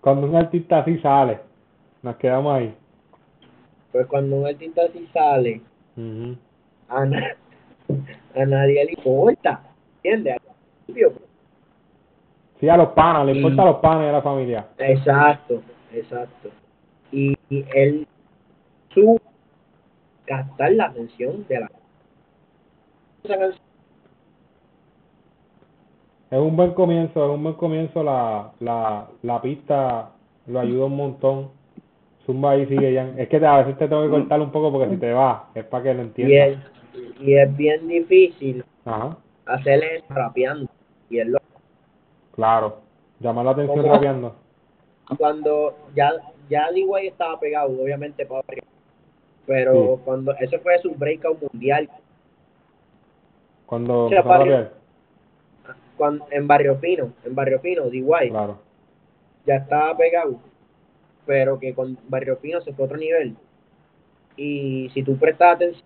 Cuando un artista así sale, nos quedamos ahí. pues cuando un artista así sale, a, na- a nadie le importa, ¿entiendes? Sí, a los panas, le Y- importa a los panas y a la familia. Exacto, exacto. Y, y él su captar la atención de la esa canción. Es un buen comienzo, es un buen comienzo la, la, la pista, lo ayuda un montón. Zumba ahí sigue ya. Es que a veces te tengo que cortar un poco porque si te va, es para que lo y entiendas. es, y es bien difícil Ajá, hacerle rapeando. Y él lo, claro. Llamar la atención ¿Cómo? rapeando. cuando ya ya D-Way estaba pegado, obviamente para pero Sí. cuando ese fue su breakout mundial, Cuando Sí, empezó a varios. rapear. Cuando, en Barrio Fino, en Barrio Fino, D-Way Claro. ya estaba pegado, pero que con Barrio Fino se fue a otro nivel. Y si tú prestas atención,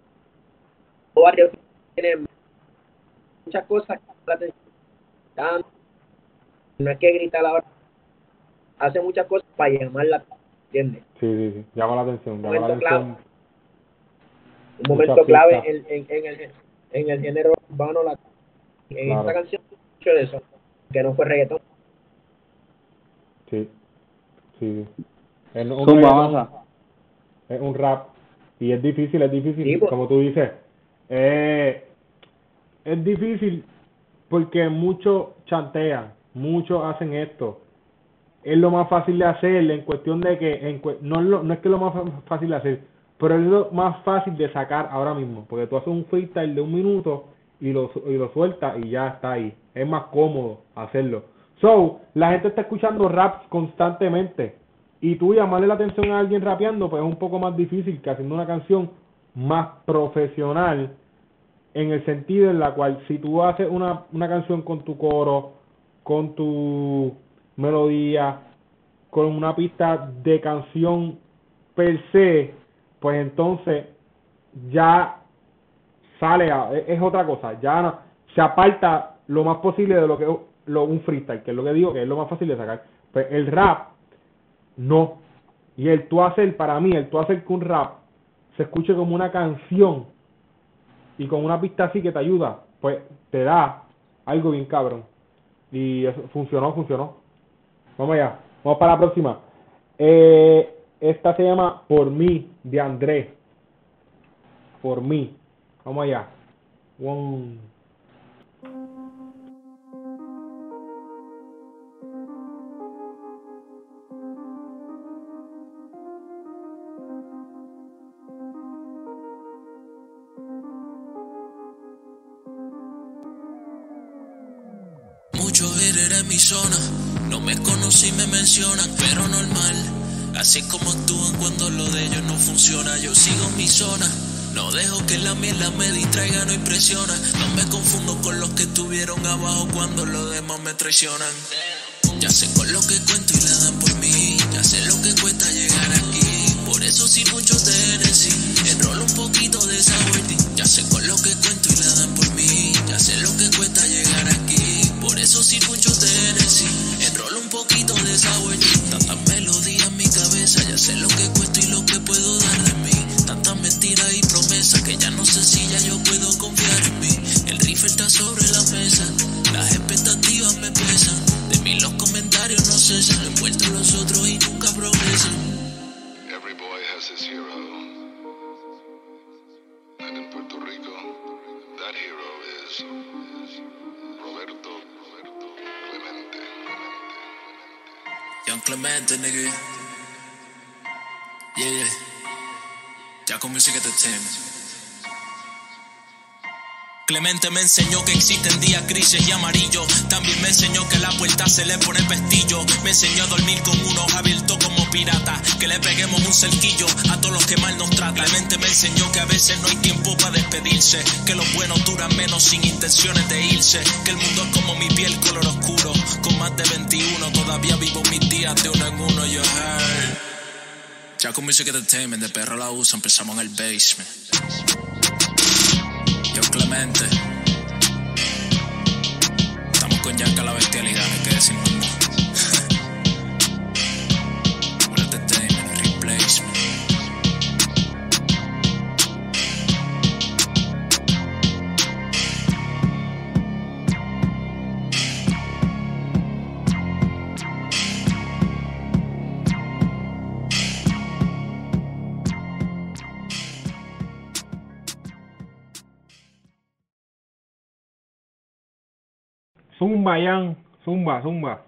Barrio Fino tiene muchas cosas que la atención. No es que grita la hora, hace muchas cosas para llamar la atención, ¿entiendes? Sí, sí, sí. Llama la atención, llama la atención. Un momento clave en, en, en el, en el género urbano, la, en Claro. esta canción, mucho de eso, que no fue reggaetón. Sí, sí. Es un reggaetón, es un rap y es difícil, es difícil, Sí, pues. como tú dices. Eh, es difícil porque muchos chantean, muchos hacen esto. Es lo más fácil de hacer en cuestión de que en no, es lo- no es que es lo más fácil de hacer, pero es lo más fácil de sacar ahora mismo, porque tú haces un freestyle de un minuto y lo, y lo sueltas y ya está ahí. Es más cómodo hacerlo. So, la gente está escuchando raps constantemente y tú llamarle la atención a alguien rapeando, pues es un poco más difícil que haciendo una canción más profesional en el sentido en la cual si tú haces una, una canción con tu coro, con tu melodía, con una pista de canción per se, pues entonces ya sale a, es, otra cosa, ya se aparta lo más posible de lo que lo, un freestyle, que es lo que digo que es lo más fácil de sacar. Pues el rap, no. Y el tú hacer, para mí, el tú hacer que un rap se escuche como una canción y con una pista así que te ayuda, pues te da algo bien cabrón. Y eso funcionó, funcionó. Vamos allá, vamos para la próxima. Eh, esta se llama Por mí, de Andrés. Por mí. Vamos allá. One. Pero normal. Así como actúan cuando lo de ellos no funciona, yo sigo mi zona. No dejo que la mierda me distraiga, no impresiona. No me confundo con los que estuvieron abajo cuando los demás me traicionan. Ya sé con lo que cuento y la dan por mí. Ya sé lo que cuesta llegar aquí. Por eso si mucho de Hennessy, enrolo un poquito de Sourdy. Ya sé con lo que cuento y la dan por mí. Ya sé lo que cuesta llegar aquí. Por eso si mucho de Hennessy, enrolo un poquito de Sourdy. Tantas melodías en mi cabeza, ya sé lo que cuesta y lo que puedo dar de mí. Tantas mentiras y promesas que ya no sé si ya yo puedo confiar en mí. El rifle está sobre la mesa, las expectativas me pesan. De mí los comentarios no cesan, envueltos los otros y nunca progresan. Every boy has his hero. Young Clemente, nigga. Yeah, yeah. Ya con Music Entertainment. Clemente me enseñó que existen días grises y amarillos. También me enseñó que la puerta se le pone pestillo. Me enseñó a dormir con un ojo abierto como pirata. Que le peguemos un cerquillo a todos los que mal nos tratan. Clemente me enseñó que a veces no hay tiempo para despedirse. Que los buenos duran menos sin intenciones de irse. Que el mundo es como mi piel color oscuro. Con más de 21 todavía vivo mis días de uno en uno. Yo heard. Ya con Music Entertainment de perro la usa, empezamos en el basement. Clemente. Estamos con Yanka la bestialidad, Zumba, Yan. Zumba, zumba.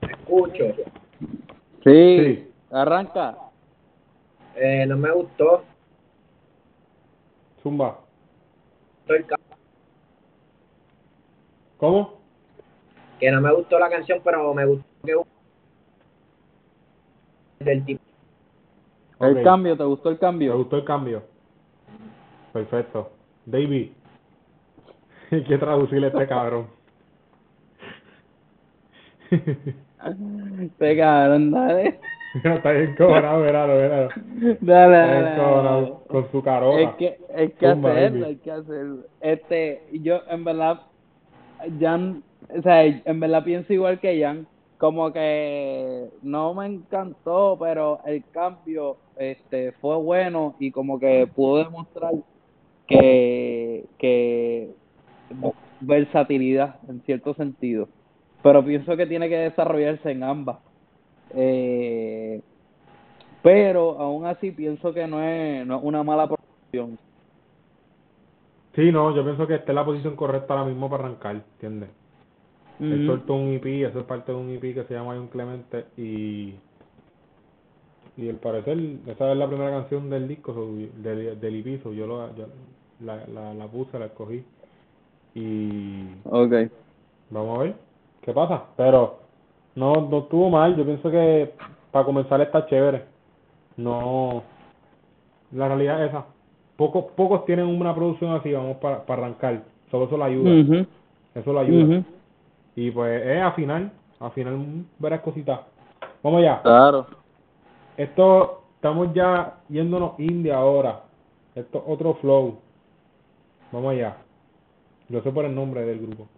Escucho. Sí, Sí. arranca. Eh, no me gustó. Zumba. el ca- ¿Cómo? Que no me gustó la canción, pero me gustó que del tipo. El cambio, ¿te gustó el ¿Te cambio? gustó el cambio? Perfecto. David. Hay que traducirle a este cabrón. Te cabrón, dale. Está bien cobrado, verano, verano. Dale, Está dale, bien dale. cobrado con su carota. Es que, hay que Zumba, hacerlo, baby. hay que hacerlo. Este, yo en verdad, Jan, o sea, en verdad pienso igual que Jan, como que no me encantó, pero el cambio este fue bueno y como que pudo demostrar que, que versatilidad en cierto sentido. Pero pienso que tiene que desarrollarse en ambas. Eh, pero aún así pienso que no es, no es una mala producción. Sí, no, yo pienso que esta es la posición correcta ahora mismo para arrancar, ¿entiendes? Él Ujú. soltó un EP, eso es parte de un EP que se llama John Clemente y y al parecer esa es la primera canción del disco, del, del EP, so, yo, lo, yo la, la, la puse, la escogí y Okay. vamos a ver qué pasa, pero no, no estuvo mal, yo pienso que para comenzar está chévere, no, la realidad es esa, pocos, pocos tienen una producción así, vamos para, para arrancar, solo eso lo ayuda, eso lo ayuda. Y pues es afinar, afinar varias cositas. Vamos allá. Claro. Esto, estamos ya yéndonos indie ahora. Esto es otro flow. Vamos allá. Yo sé por el nombre del grupo.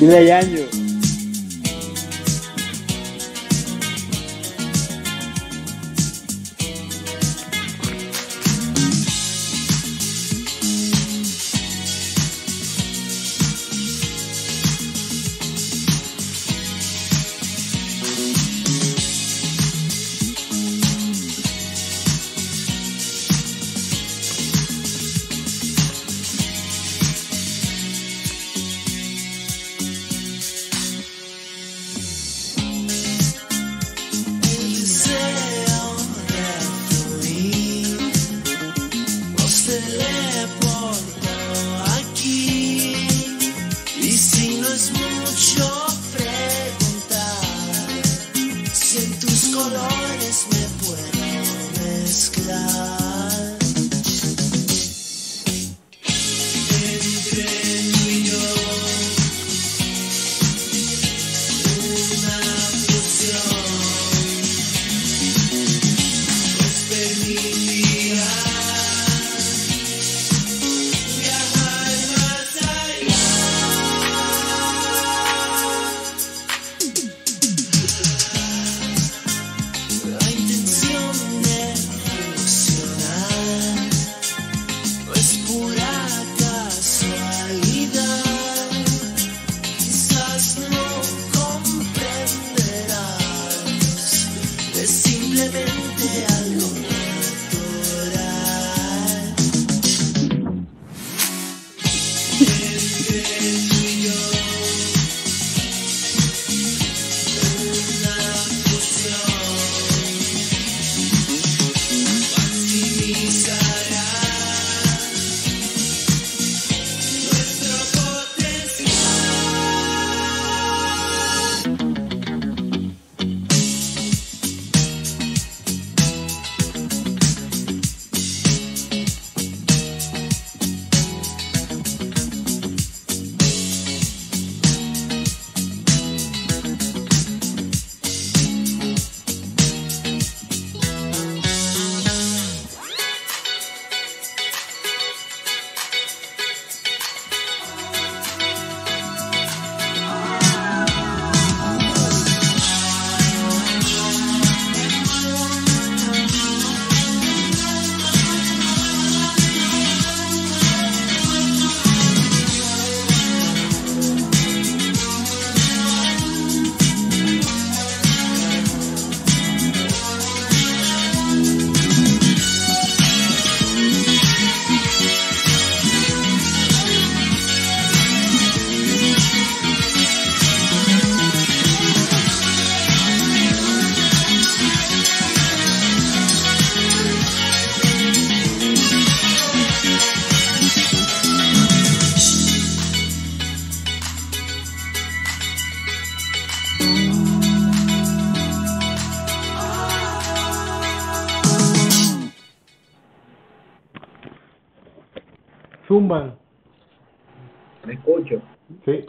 Dile Yaño. El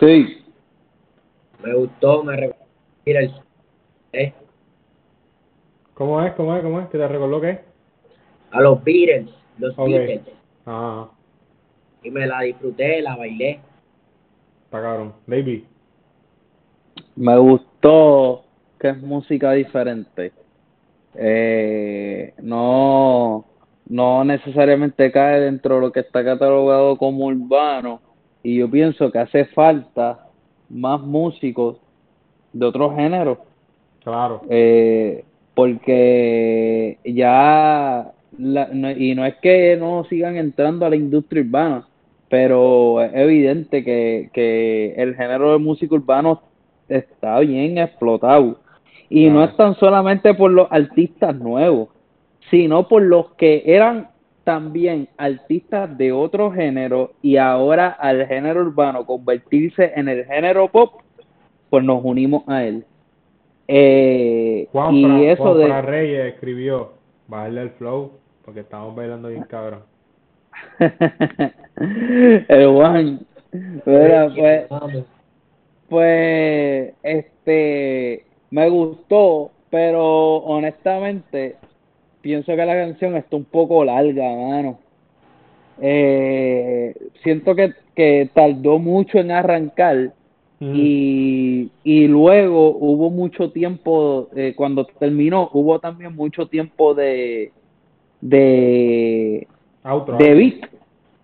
Sí. Sí. Me gustó, me recordó. Mira el. ¿eh? ¿Cómo es? ¿Cómo es? ¿Cómo es? ¿Que te recordó qué? A los Beatles, los Ok. Beatles. Ah, Y me la disfruté, la bailé. está cabrón. Baby. Me gustó que es música diferente. Eh, no, no necesariamente cae dentro de lo que está catalogado como urbano. Y yo pienso que hace falta más músicos de otros géneros. Claro. Eh, porque ya, la- no- y no es que no sigan entrando a la industria urbana, pero es evidente que, que el género de música urbano está bien explotado. Y no es tan solamente por los artistas nuevos, sino por los que eran también artistas de otro género y ahora al género urbano convertirse en el género pop, pues nos unimos a él. Eh, Juan, y Fra- eso Juan de Fra Reyes escribió, bajarle el flow, porque estamos bailando bien cabrón. el Juan, mira, pues, pues, este, me gustó, pero honestamente pienso que la canción está un poco larga, mano. Eh, siento que, que tardó mucho en arrancar y, y luego hubo mucho tiempo, eh, cuando terminó, hubo también mucho tiempo de, de, Outro, de beat.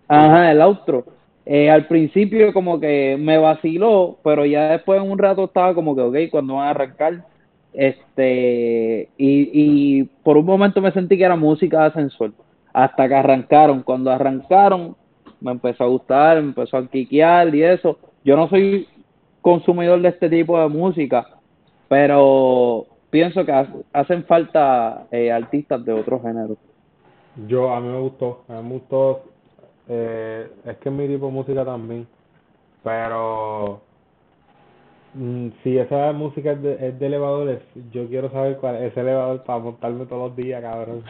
Ajá, el outro. Eh, al principio como que me vaciló, pero ya después en un rato estaba como que, ok, cuando van a arrancar, este, y, y por un momento me sentí que era música de ascensor, hasta que arrancaron. Cuando arrancaron, me empezó a gustar, me empezó a quiquear y eso. Yo no soy consumidor de este tipo de música, pero pienso que ha- hacen falta eh, artistas de otros géneros. Yo, a mí me gustó, a mí me gustó, eh, es que es mi tipo de música también, pero mm, si esa música es de, es de elevadores, yo quiero saber cuál es ese elevador para montarme todos los días, cabrón.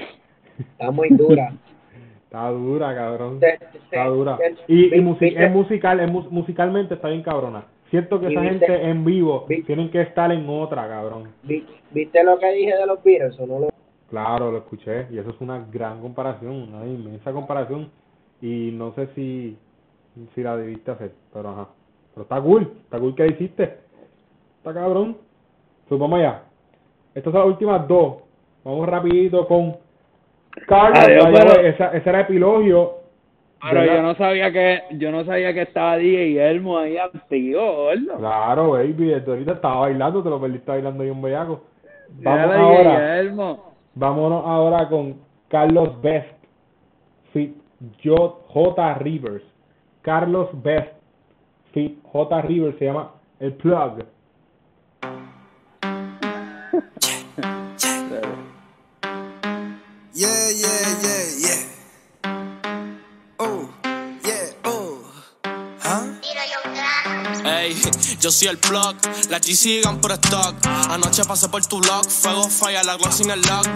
Está muy dura. Está dura, cabrón. Está dura. Y, y es musical, es mus- musicalmente está bien cabrona. Siento que esa viste- gente en vivo vi- tienen que estar en otra, cabrón. vi- ¿Viste lo que dije de los Beatles o no lo Claro, lo escuché y eso es una gran comparación, una inmensa comparación y no sé si, si la debiste hacer, pero ajá. Pero está cool, está cool que hiciste. Está cabrón. Pues vamos allá. Estas son las últimas dos. Vamos rapidito con Carlos. Adiós, pero- esa, ese era epilogio. Pero ¿verdad? yo no sabía que yo no sabía que estaba DJ Elmo ahí activo. Claro, baby, desde ahorita estaba bailando, te lo perdiste bailando ahí un bellaco. Vamos ahora. Elmo. Vámonos ahora con Carlos Best, fit J. J. Rivers. Carlos Best, fit J. Rivers, se llama El Plug. Soy el plug, la G sigan por stock. Anoche pasé por tu blog, fuego falla, la Glock sin el lock.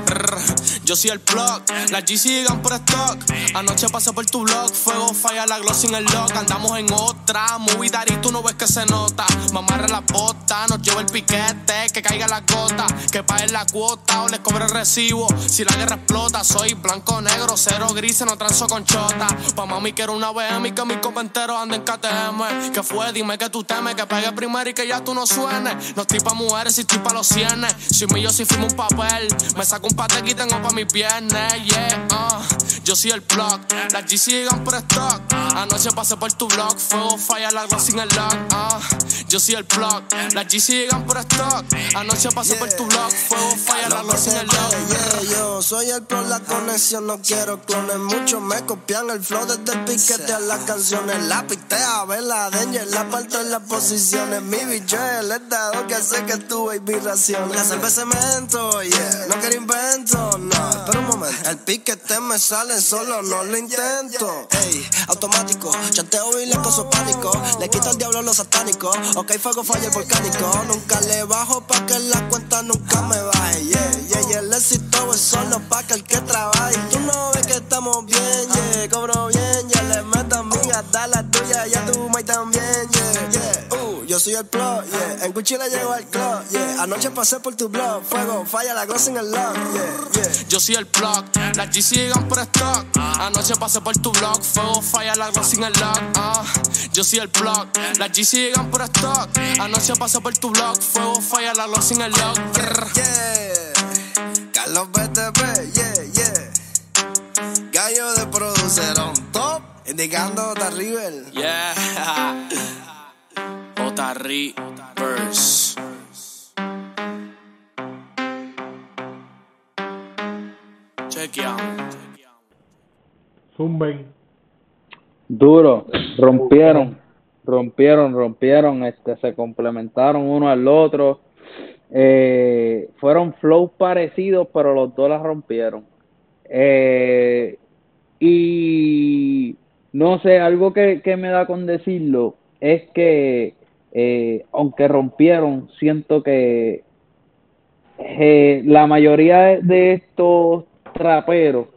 Yo soy el plug, la G sigan por stock. Anoche pasé por tu blog, fuego falla, la Glock sin el lock. Andamos en otra, movie daddy, tú no ves que se nota. Mamarre la bota, nos lleva el piquete, que caiga la gota, que pague la cuota o les cobre el recibo. Si la guerra explota, soy blanco, negro, cero grises, no transo con chota. Pa' mami quiero una BM y que mis copas enteros anden KTM. Que fue? Dime que tú temes, que pegue primero y que ya tú no suenes. No estoy pa' mujeres, si estoy pa' los cienes. Soy mío si firmo un papel. Me saco un pate y tengo pa' mis viernes, yeah, uh. Yo soy el plug, las G sigan por stock. Anoche pasé por tu blog, fuego falla, la Glock sin el lock, uh. Yo soy el plug, las G sigan por stock. Anoche pasé por tu blog, fuego falla, la Glock sin el lock. Yeah, yo soy el pro, la conexión, no quiero clones. Muchos me copian el flow desde el piquete a las canciones. La pitea, ver la danger, la parto en las posiciones. Mi bicho el estado que hace que tu baby racione. La cerveza cemento, yeah, no quiero invento, no. Espera un momento, el piquete me sale solo, no lo intento. Ey, automático, chanteo y le coso pánico. Le quito al diablo lo satánico. Ok, fuego falla el volcánico. Nunca le bajo pa' que la cuenta nunca me baje. Yeah, yeah, yeah, el éxito es solo pa' que el que trabaje. Tú no ves que estamos bien, yeah. Cobro bien, yeah. Le meto amigas, da la tuya, ya tu mai también, yeah, soy el plug, yeah. En Gucci le llego al club, yeah. Anoche pasé por tu blog, fuego, falla la gloss en el lock, yeah, yeah. Yo soy el plug, las G sigan por stock. Anoche pasé por tu blog, fuego falla, la Glock sin el lock. ah. Yo soy el plug, las G sigan por stock. Anoche pasé por tu blog, fuego falla, la Glock sin el lock. Yeah, Carlos BTP, yeah, yeah. Gallo de producer on top, indicando the river. Yeah. J. Chequeamos. Zumben. Duro, rompieron, rompieron, rompieron, este, se complementaron uno al otro. Eh, fueron flows parecidos, pero los dos las rompieron. Eh, y no sé, algo que, que me da con decirlo es que, eh, aunque rompieron, siento que eh, la mayoría de, estos traperos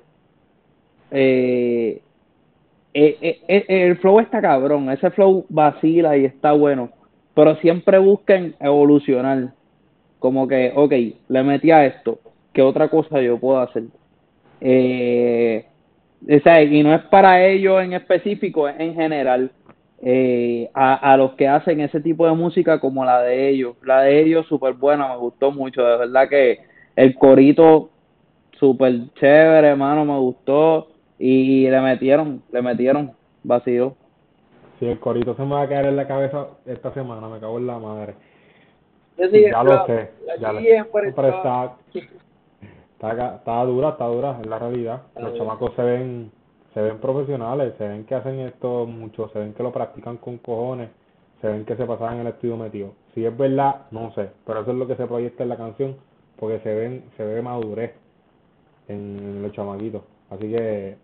eh, eh, eh, el flow está cabrón, ese flow vacila y está bueno, pero siempre busquen evolucionar, como que, ok, le metí a esto, ¿qué otra cosa yo puedo hacer? Eh, y no es para ellos en específico, es en general. Eh, a, a los que hacen ese tipo de música como la de ellos. La de ellos súper buena, me gustó mucho, de verdad que el corito súper chévere, hermano, me gustó y le metieron, le metieron vacío. Si el corito se me va a caer en la cabeza esta semana, me cago en la madre. Sí, ya lo sé, ya lo sé. Pero está, está, dura, está dura, es la realidad. Los chamacos se ven, se ven profesionales, se ven que hacen esto mucho, se ven que lo practican con cojones, se ven que se pasan en el estudio metido. Si es verdad, no sé, pero eso es lo que se proyecta en la canción, porque se ven, se ve madurez en, en los chamaquitos. Así que,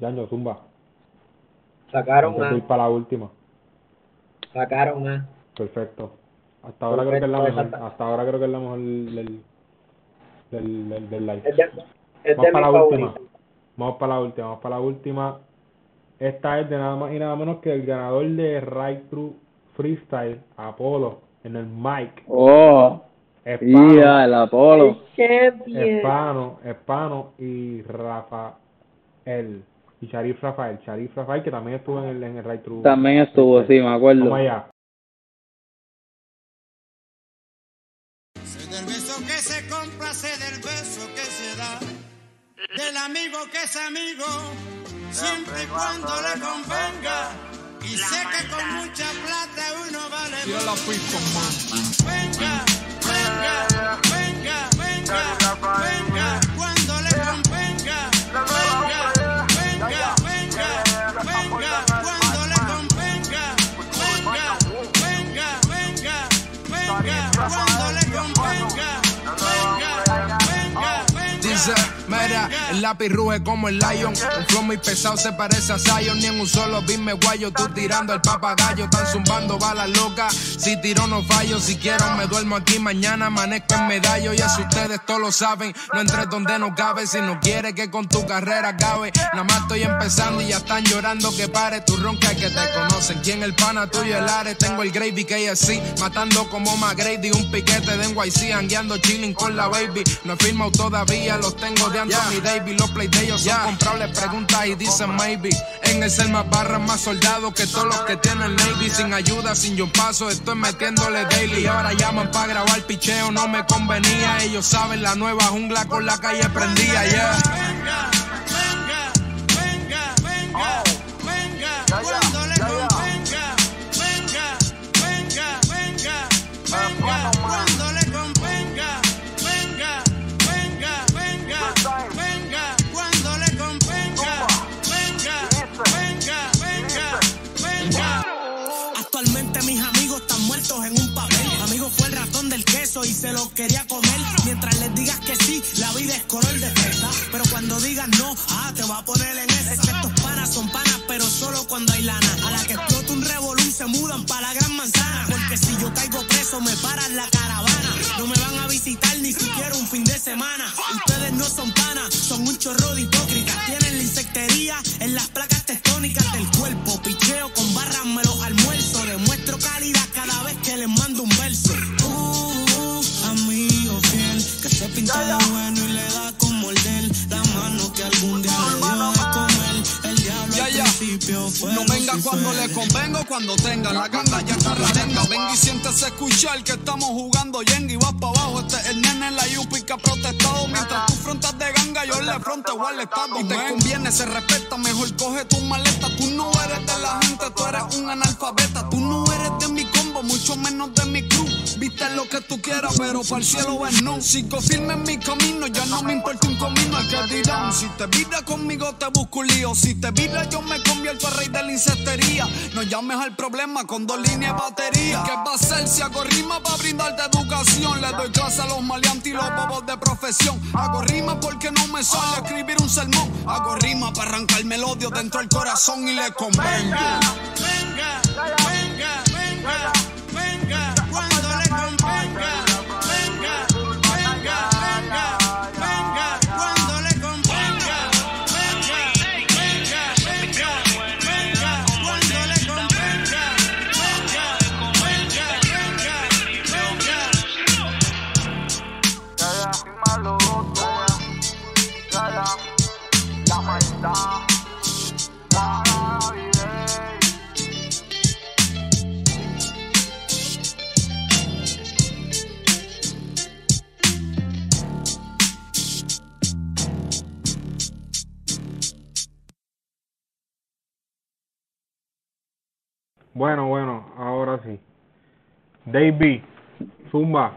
Yaño, zumba, Sacaron antes a, ir para la última. sacaron a. Perfecto. Hasta ahora creo que es la mejor. Hasta ahora creo que es la mejor del, del, del, del, live. Es de, es Vamos de para la última. Vamos para la última. Vamos para la última. Esta es de nada más y nada menos que el ganador de Right Through Freestyle, Apolo, en el mic. Oh, Espano, yeah, el Apolo. Espano, Espano y Rafael. Y Sharif Rafael. Sharif Rafael que también estuvo en el, en el Right Through. También estuvo, sí, me acuerdo. Vamos allá. Sé del beso que se compra, sé del beso que se da. Del amigo que es amigo, siempre y cuando le convenga. Y sé que con mucha plata uno vale Yo la fui con Venga, venga, venga, venga, venga, cuando le convenga. Venga, venga, venga, venga, cuando le convenga. Venga, venga, venga, venga, cuando le convenga. Venga, venga, venga. Mira, el lápiz ruge como el lion. Un flow muy pesado se parece a Zion. Ni en un solo beat me guayo. Tú tirando el papagayo, están zumbando balas locas. Si tiro no fallo, si quiero me duermo aquí. Mañana amanezco en medallo. Y eso ustedes todos lo saben. No entres donde no cabe. Si no quieres que con tu carrera acabe. Nada más estoy empezando y ya están llorando que pare. Tu ronca que te conocen. ¿Quién el pana tuyo? El Ares. Tengo el Gravy KFC. Matando como McGrady. Un piquete de NYC. Anguiando chilling con la baby. No he firmado todavía. Los tengo de Anthony Davis. Los play de ellos son comprables. Pregunta y dicen maybe. En el ser más barras, más soldados que todos los que tienen Navy. Sin ayuda, sin yo paso. Estoy metiéndole daily. Y ahora llaman para grabar picheo. No me convenía. Ellos saben la nueva jungla con la calle prendida. Yeah. Venga, venga, venga, venga, cuando y se lo quería comer. Mientras les digas que sí, la vida es color de fresa. Pero cuando digas no, ah, te va a poner en ese. Estos panas son panas, pero solo cuando hay lana. A la que explota un revolú se mudan para la gran manzana. Porque si yo caigo preso, me paran la caravana. No me van a visitar ni siquiera un fin de semana. Ustedes no son panas, son un chorro de. Cuando tenga la ganga ya está la venga. Y siéntese a escuchar que estamos jugando yenga y vas para abajo. Este es el nene en la yupi que ha protestado. Mientras tú frontas de ganga, yo le fronteo al estado. Y te conviene, se respeta, mejor coge tu maleta. Tú no eres de la gente, tú eres un analfabeta. Tú no eres de mi combo, mucho menos de mi crew. Viste lo que tú quieras, pero para el cielo ves no. Sigo firme en mi camino, ya no me importa un comino al que dirán. Si te vira conmigo, te busco un lío. Si te vira, yo me convierto en rey de la insectería. No llames al problema con dos líneas de batería. ¿Qué va a hacer si hago rima para brindarte educación? Le doy clase a los maleantes y los bobos de profesión. Hago rima porque no me sale escribir un sermón. Hago rima para arrancarme el odio dentro del corazón y le convengo. Venga, venga, venga, venga, Bueno, bueno, ahora sí. Dave Zumba.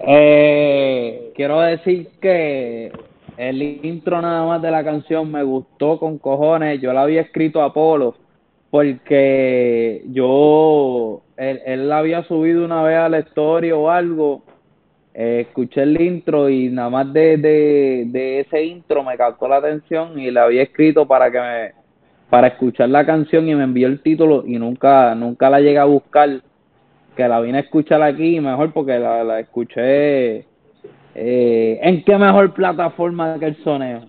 Eh, quiero decir que el intro nada más de la canción me gustó con cojones. Yo la había escrito a Polo porque yo, él, él la había subido una vez a la historia o algo. Eh, escuché el intro y nada más de, de, de ese intro me captó la atención y la había escrito para que me, para escuchar la canción y me envió el título y nunca, nunca la llegué a buscar que la vine a escuchar aquí mejor porque la, la escuché eh, en qué mejor plataforma que el soneo.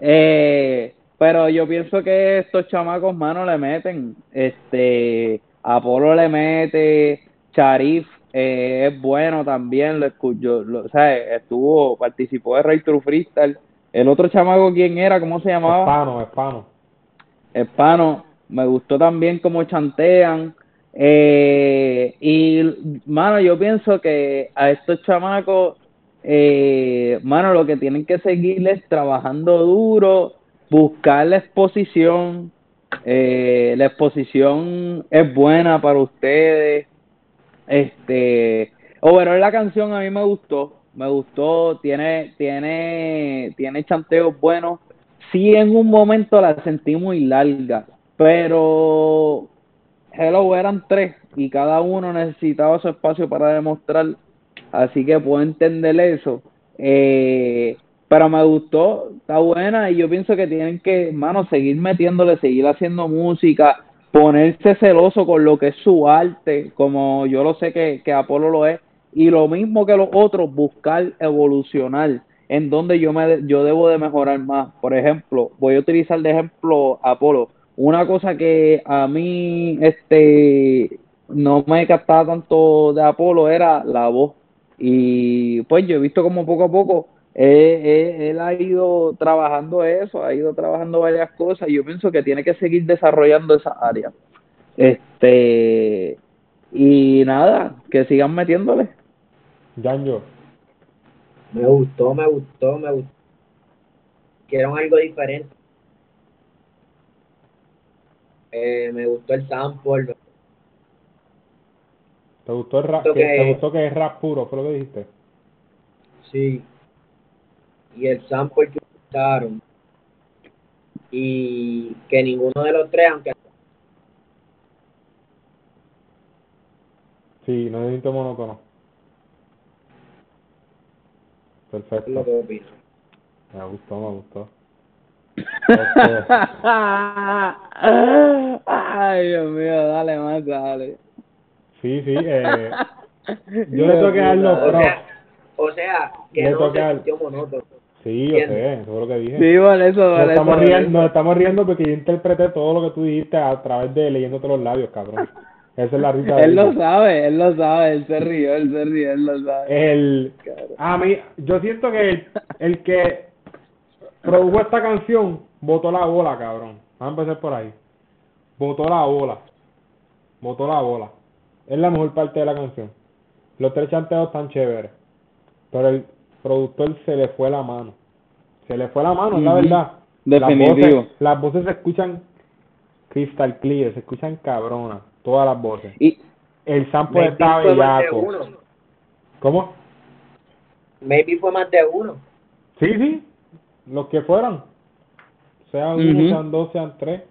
Eh, pero yo pienso que estos chamacos, mano, le meten. Este, Apolo le mete, Charif eh, es bueno también, lo escucho, lo, o sea, estuvo, participó de Rey True Freestyle. El otro chamaco, ¿quién era? ¿Cómo se llamaba? Hispano. Hispano, me gustó también cómo chantean. Eh, y, mano, yo pienso que a estos chamacos, eh, mano, lo que tienen que seguir es trabajando duro, buscar la exposición. Eh, la exposición es buena para ustedes. Este, overall la canción a mí me gustó, me gustó, tiene, tiene, tiene chanteos buenos. Sí, en un momento la sentí muy larga, pero Hello eran tres y cada uno necesitaba su espacio para demostrar, así que puedo entender eso. Eh, pero me gustó, está buena y yo pienso que tienen que, mano, seguir metiéndole, seguir haciendo música, ponerse celoso con lo que es su arte, como yo lo sé que, que Apolo lo es, y lo mismo que los otros, buscar evolucionar en donde yo me yo debo de mejorar más. Por ejemplo, voy a utilizar de ejemplo Apolo. Una cosa que a mí este no me captaba tanto de Apolo era la voz. Y pues yo he visto como poco a poco él ha ido trabajando eso, ha ido trabajando varias cosas y yo pienso que tiene que seguir desarrollando esa área. Este y nada, que sigan metiéndole. Yanjo. Me gustó, me gustó, me gustó. Quiero algo diferente. Eh, me gustó el sample. ¿Te gustó, el rap, que- ¿Te gustó que es rap puro? ¿Fue lo que dijiste? Sí. Y el sample que usaron. Y que ninguno de los tres, aunque Sí, no necesito monótono. Es lo Perfecto. que opino. Me gustó, me gustó. Ay, Dios mío, dale más, dale. sí, sí. Eh, yo le tengo que dar los sea, o sea, que Le no toca se al- sintió monótono. Sí, yo sé, eso es lo que dije. Sí, por eso, Nos eso. estamos, por riendo, eso. nos estamos riendo porque yo interpreté todo lo que tú dijiste a través de leyéndote los labios, cabrón. Esa es la risa de Él lo sabe, él lo sabe, él se rió, él se rió, él lo sabe. El, a mí, yo siento que el, el que produjo esta canción botó la bola, cabrón. Vamos a empezar por ahí. Botó la bola. Botó la bola. Es la mejor parte de la canción. Los tres chanteos están chéveres. Pero el productor se le fue la mano. Se le fue la mano, es la verdad. Definitivo. Las voces, las voces se escuchan crystal clear, se escuchan cabronas. Todas las voces. Y El sample de bellaco. uno. ¿Cómo? Maybe fue más de uno. Sí, sí, los que fueran. Sean Ujú. uno, sean dos, sean tres,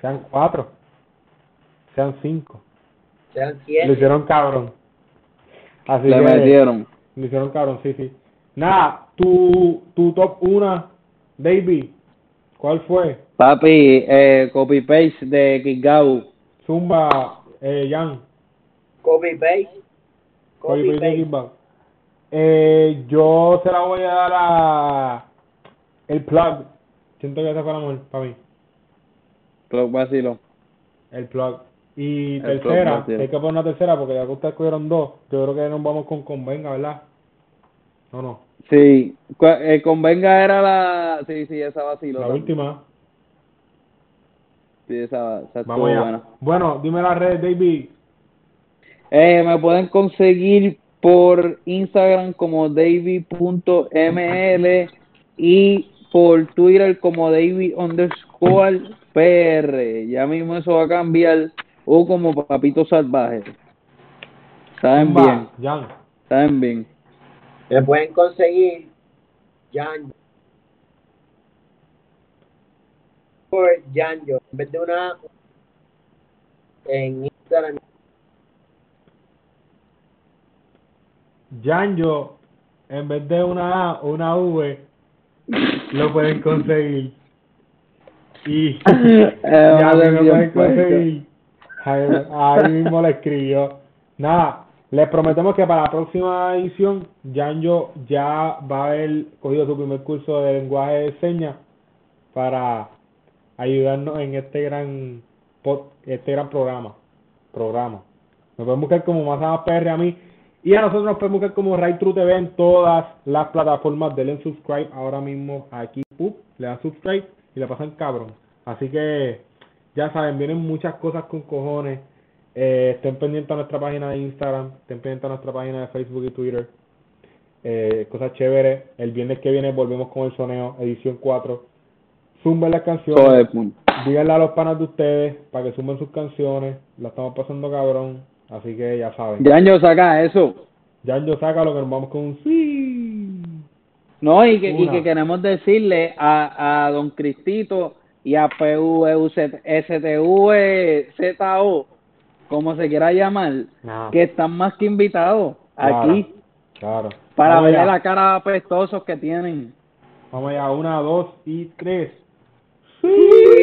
sean cuatro, sean cinco. Sean Lo siete. hicieron cabrón. Así le que metieron. lo hicieron cabrón, sí, sí. Nada, tu, tu top una, David, ¿cuál fue? Papi, eh, copy paste de Kikau. Zumba, eh, Jan, paste. Cody Copy Paste, paste. Kickback. Eh, yo se la voy a dar a el plug. Siento que esa fue la mejor para mí. Club vacilo. El plug. Y El plug, tercera, hay que poner una tercera porque ya que ustedes cogieron dos, yo creo que nos vamos con Convenga, ¿verdad? No, no, Sí, eh, convenga era la. Sí, sí, esa vacilo. la también. última. Sí, esa, esa estuvo Vamos allá. buena. Bueno, dime las redes, David. Eh, me pueden conseguir por Instagram como david.ml y por Twitter como david underscore PR. Ya mismo eso va a cambiar. O como papito salvaje. Saben bien, Jan. saben bien. Me pueden conseguir Jan por Janjo en vez de una A, en Instagram Janjo, en vez de una A o una V, lo pueden conseguir. Y Eh, lo pueden conseguir. Ahí, ahí mismo le escribió. Nada, les prometemos que para la próxima edición, Janjo ya va a haber cogido su primer curso de lenguaje de señas para ayudarnos en este gran pod- este gran programa. Programa. Me pueden buscar como más PR a mí. Y a nosotros nos pueden buscar como Right True TV en todas las plataformas. Denle subscribe ahora mismo aquí. Pup, le dan subscribe y le pasan cabrón. Así que ya saben, vienen muchas cosas con cojones. Eh, estén pendientes a nuestra página de Instagram, estén pendientes a nuestra página de Facebook y Twitter. Eh, cosas chéveres. El viernes que viene volvemos con el soneo, edición 4. Zumben las canciones. Todo de punto. Díganle a los panas de ustedes para que sumen sus canciones. La estamos pasando cabrón. Así que ya saben. Ya yo saca eso. Ya yo saca lo que nos vamos con un sí. No, y que, y que queremos decirle a, a don Cristito y a PVSTVZO, como se quiera llamar, Nah, que están más que invitados Claro. aquí claro. para allá. la cara apestosos que tienen. Vamos allá. Una, dos y tres. Woo!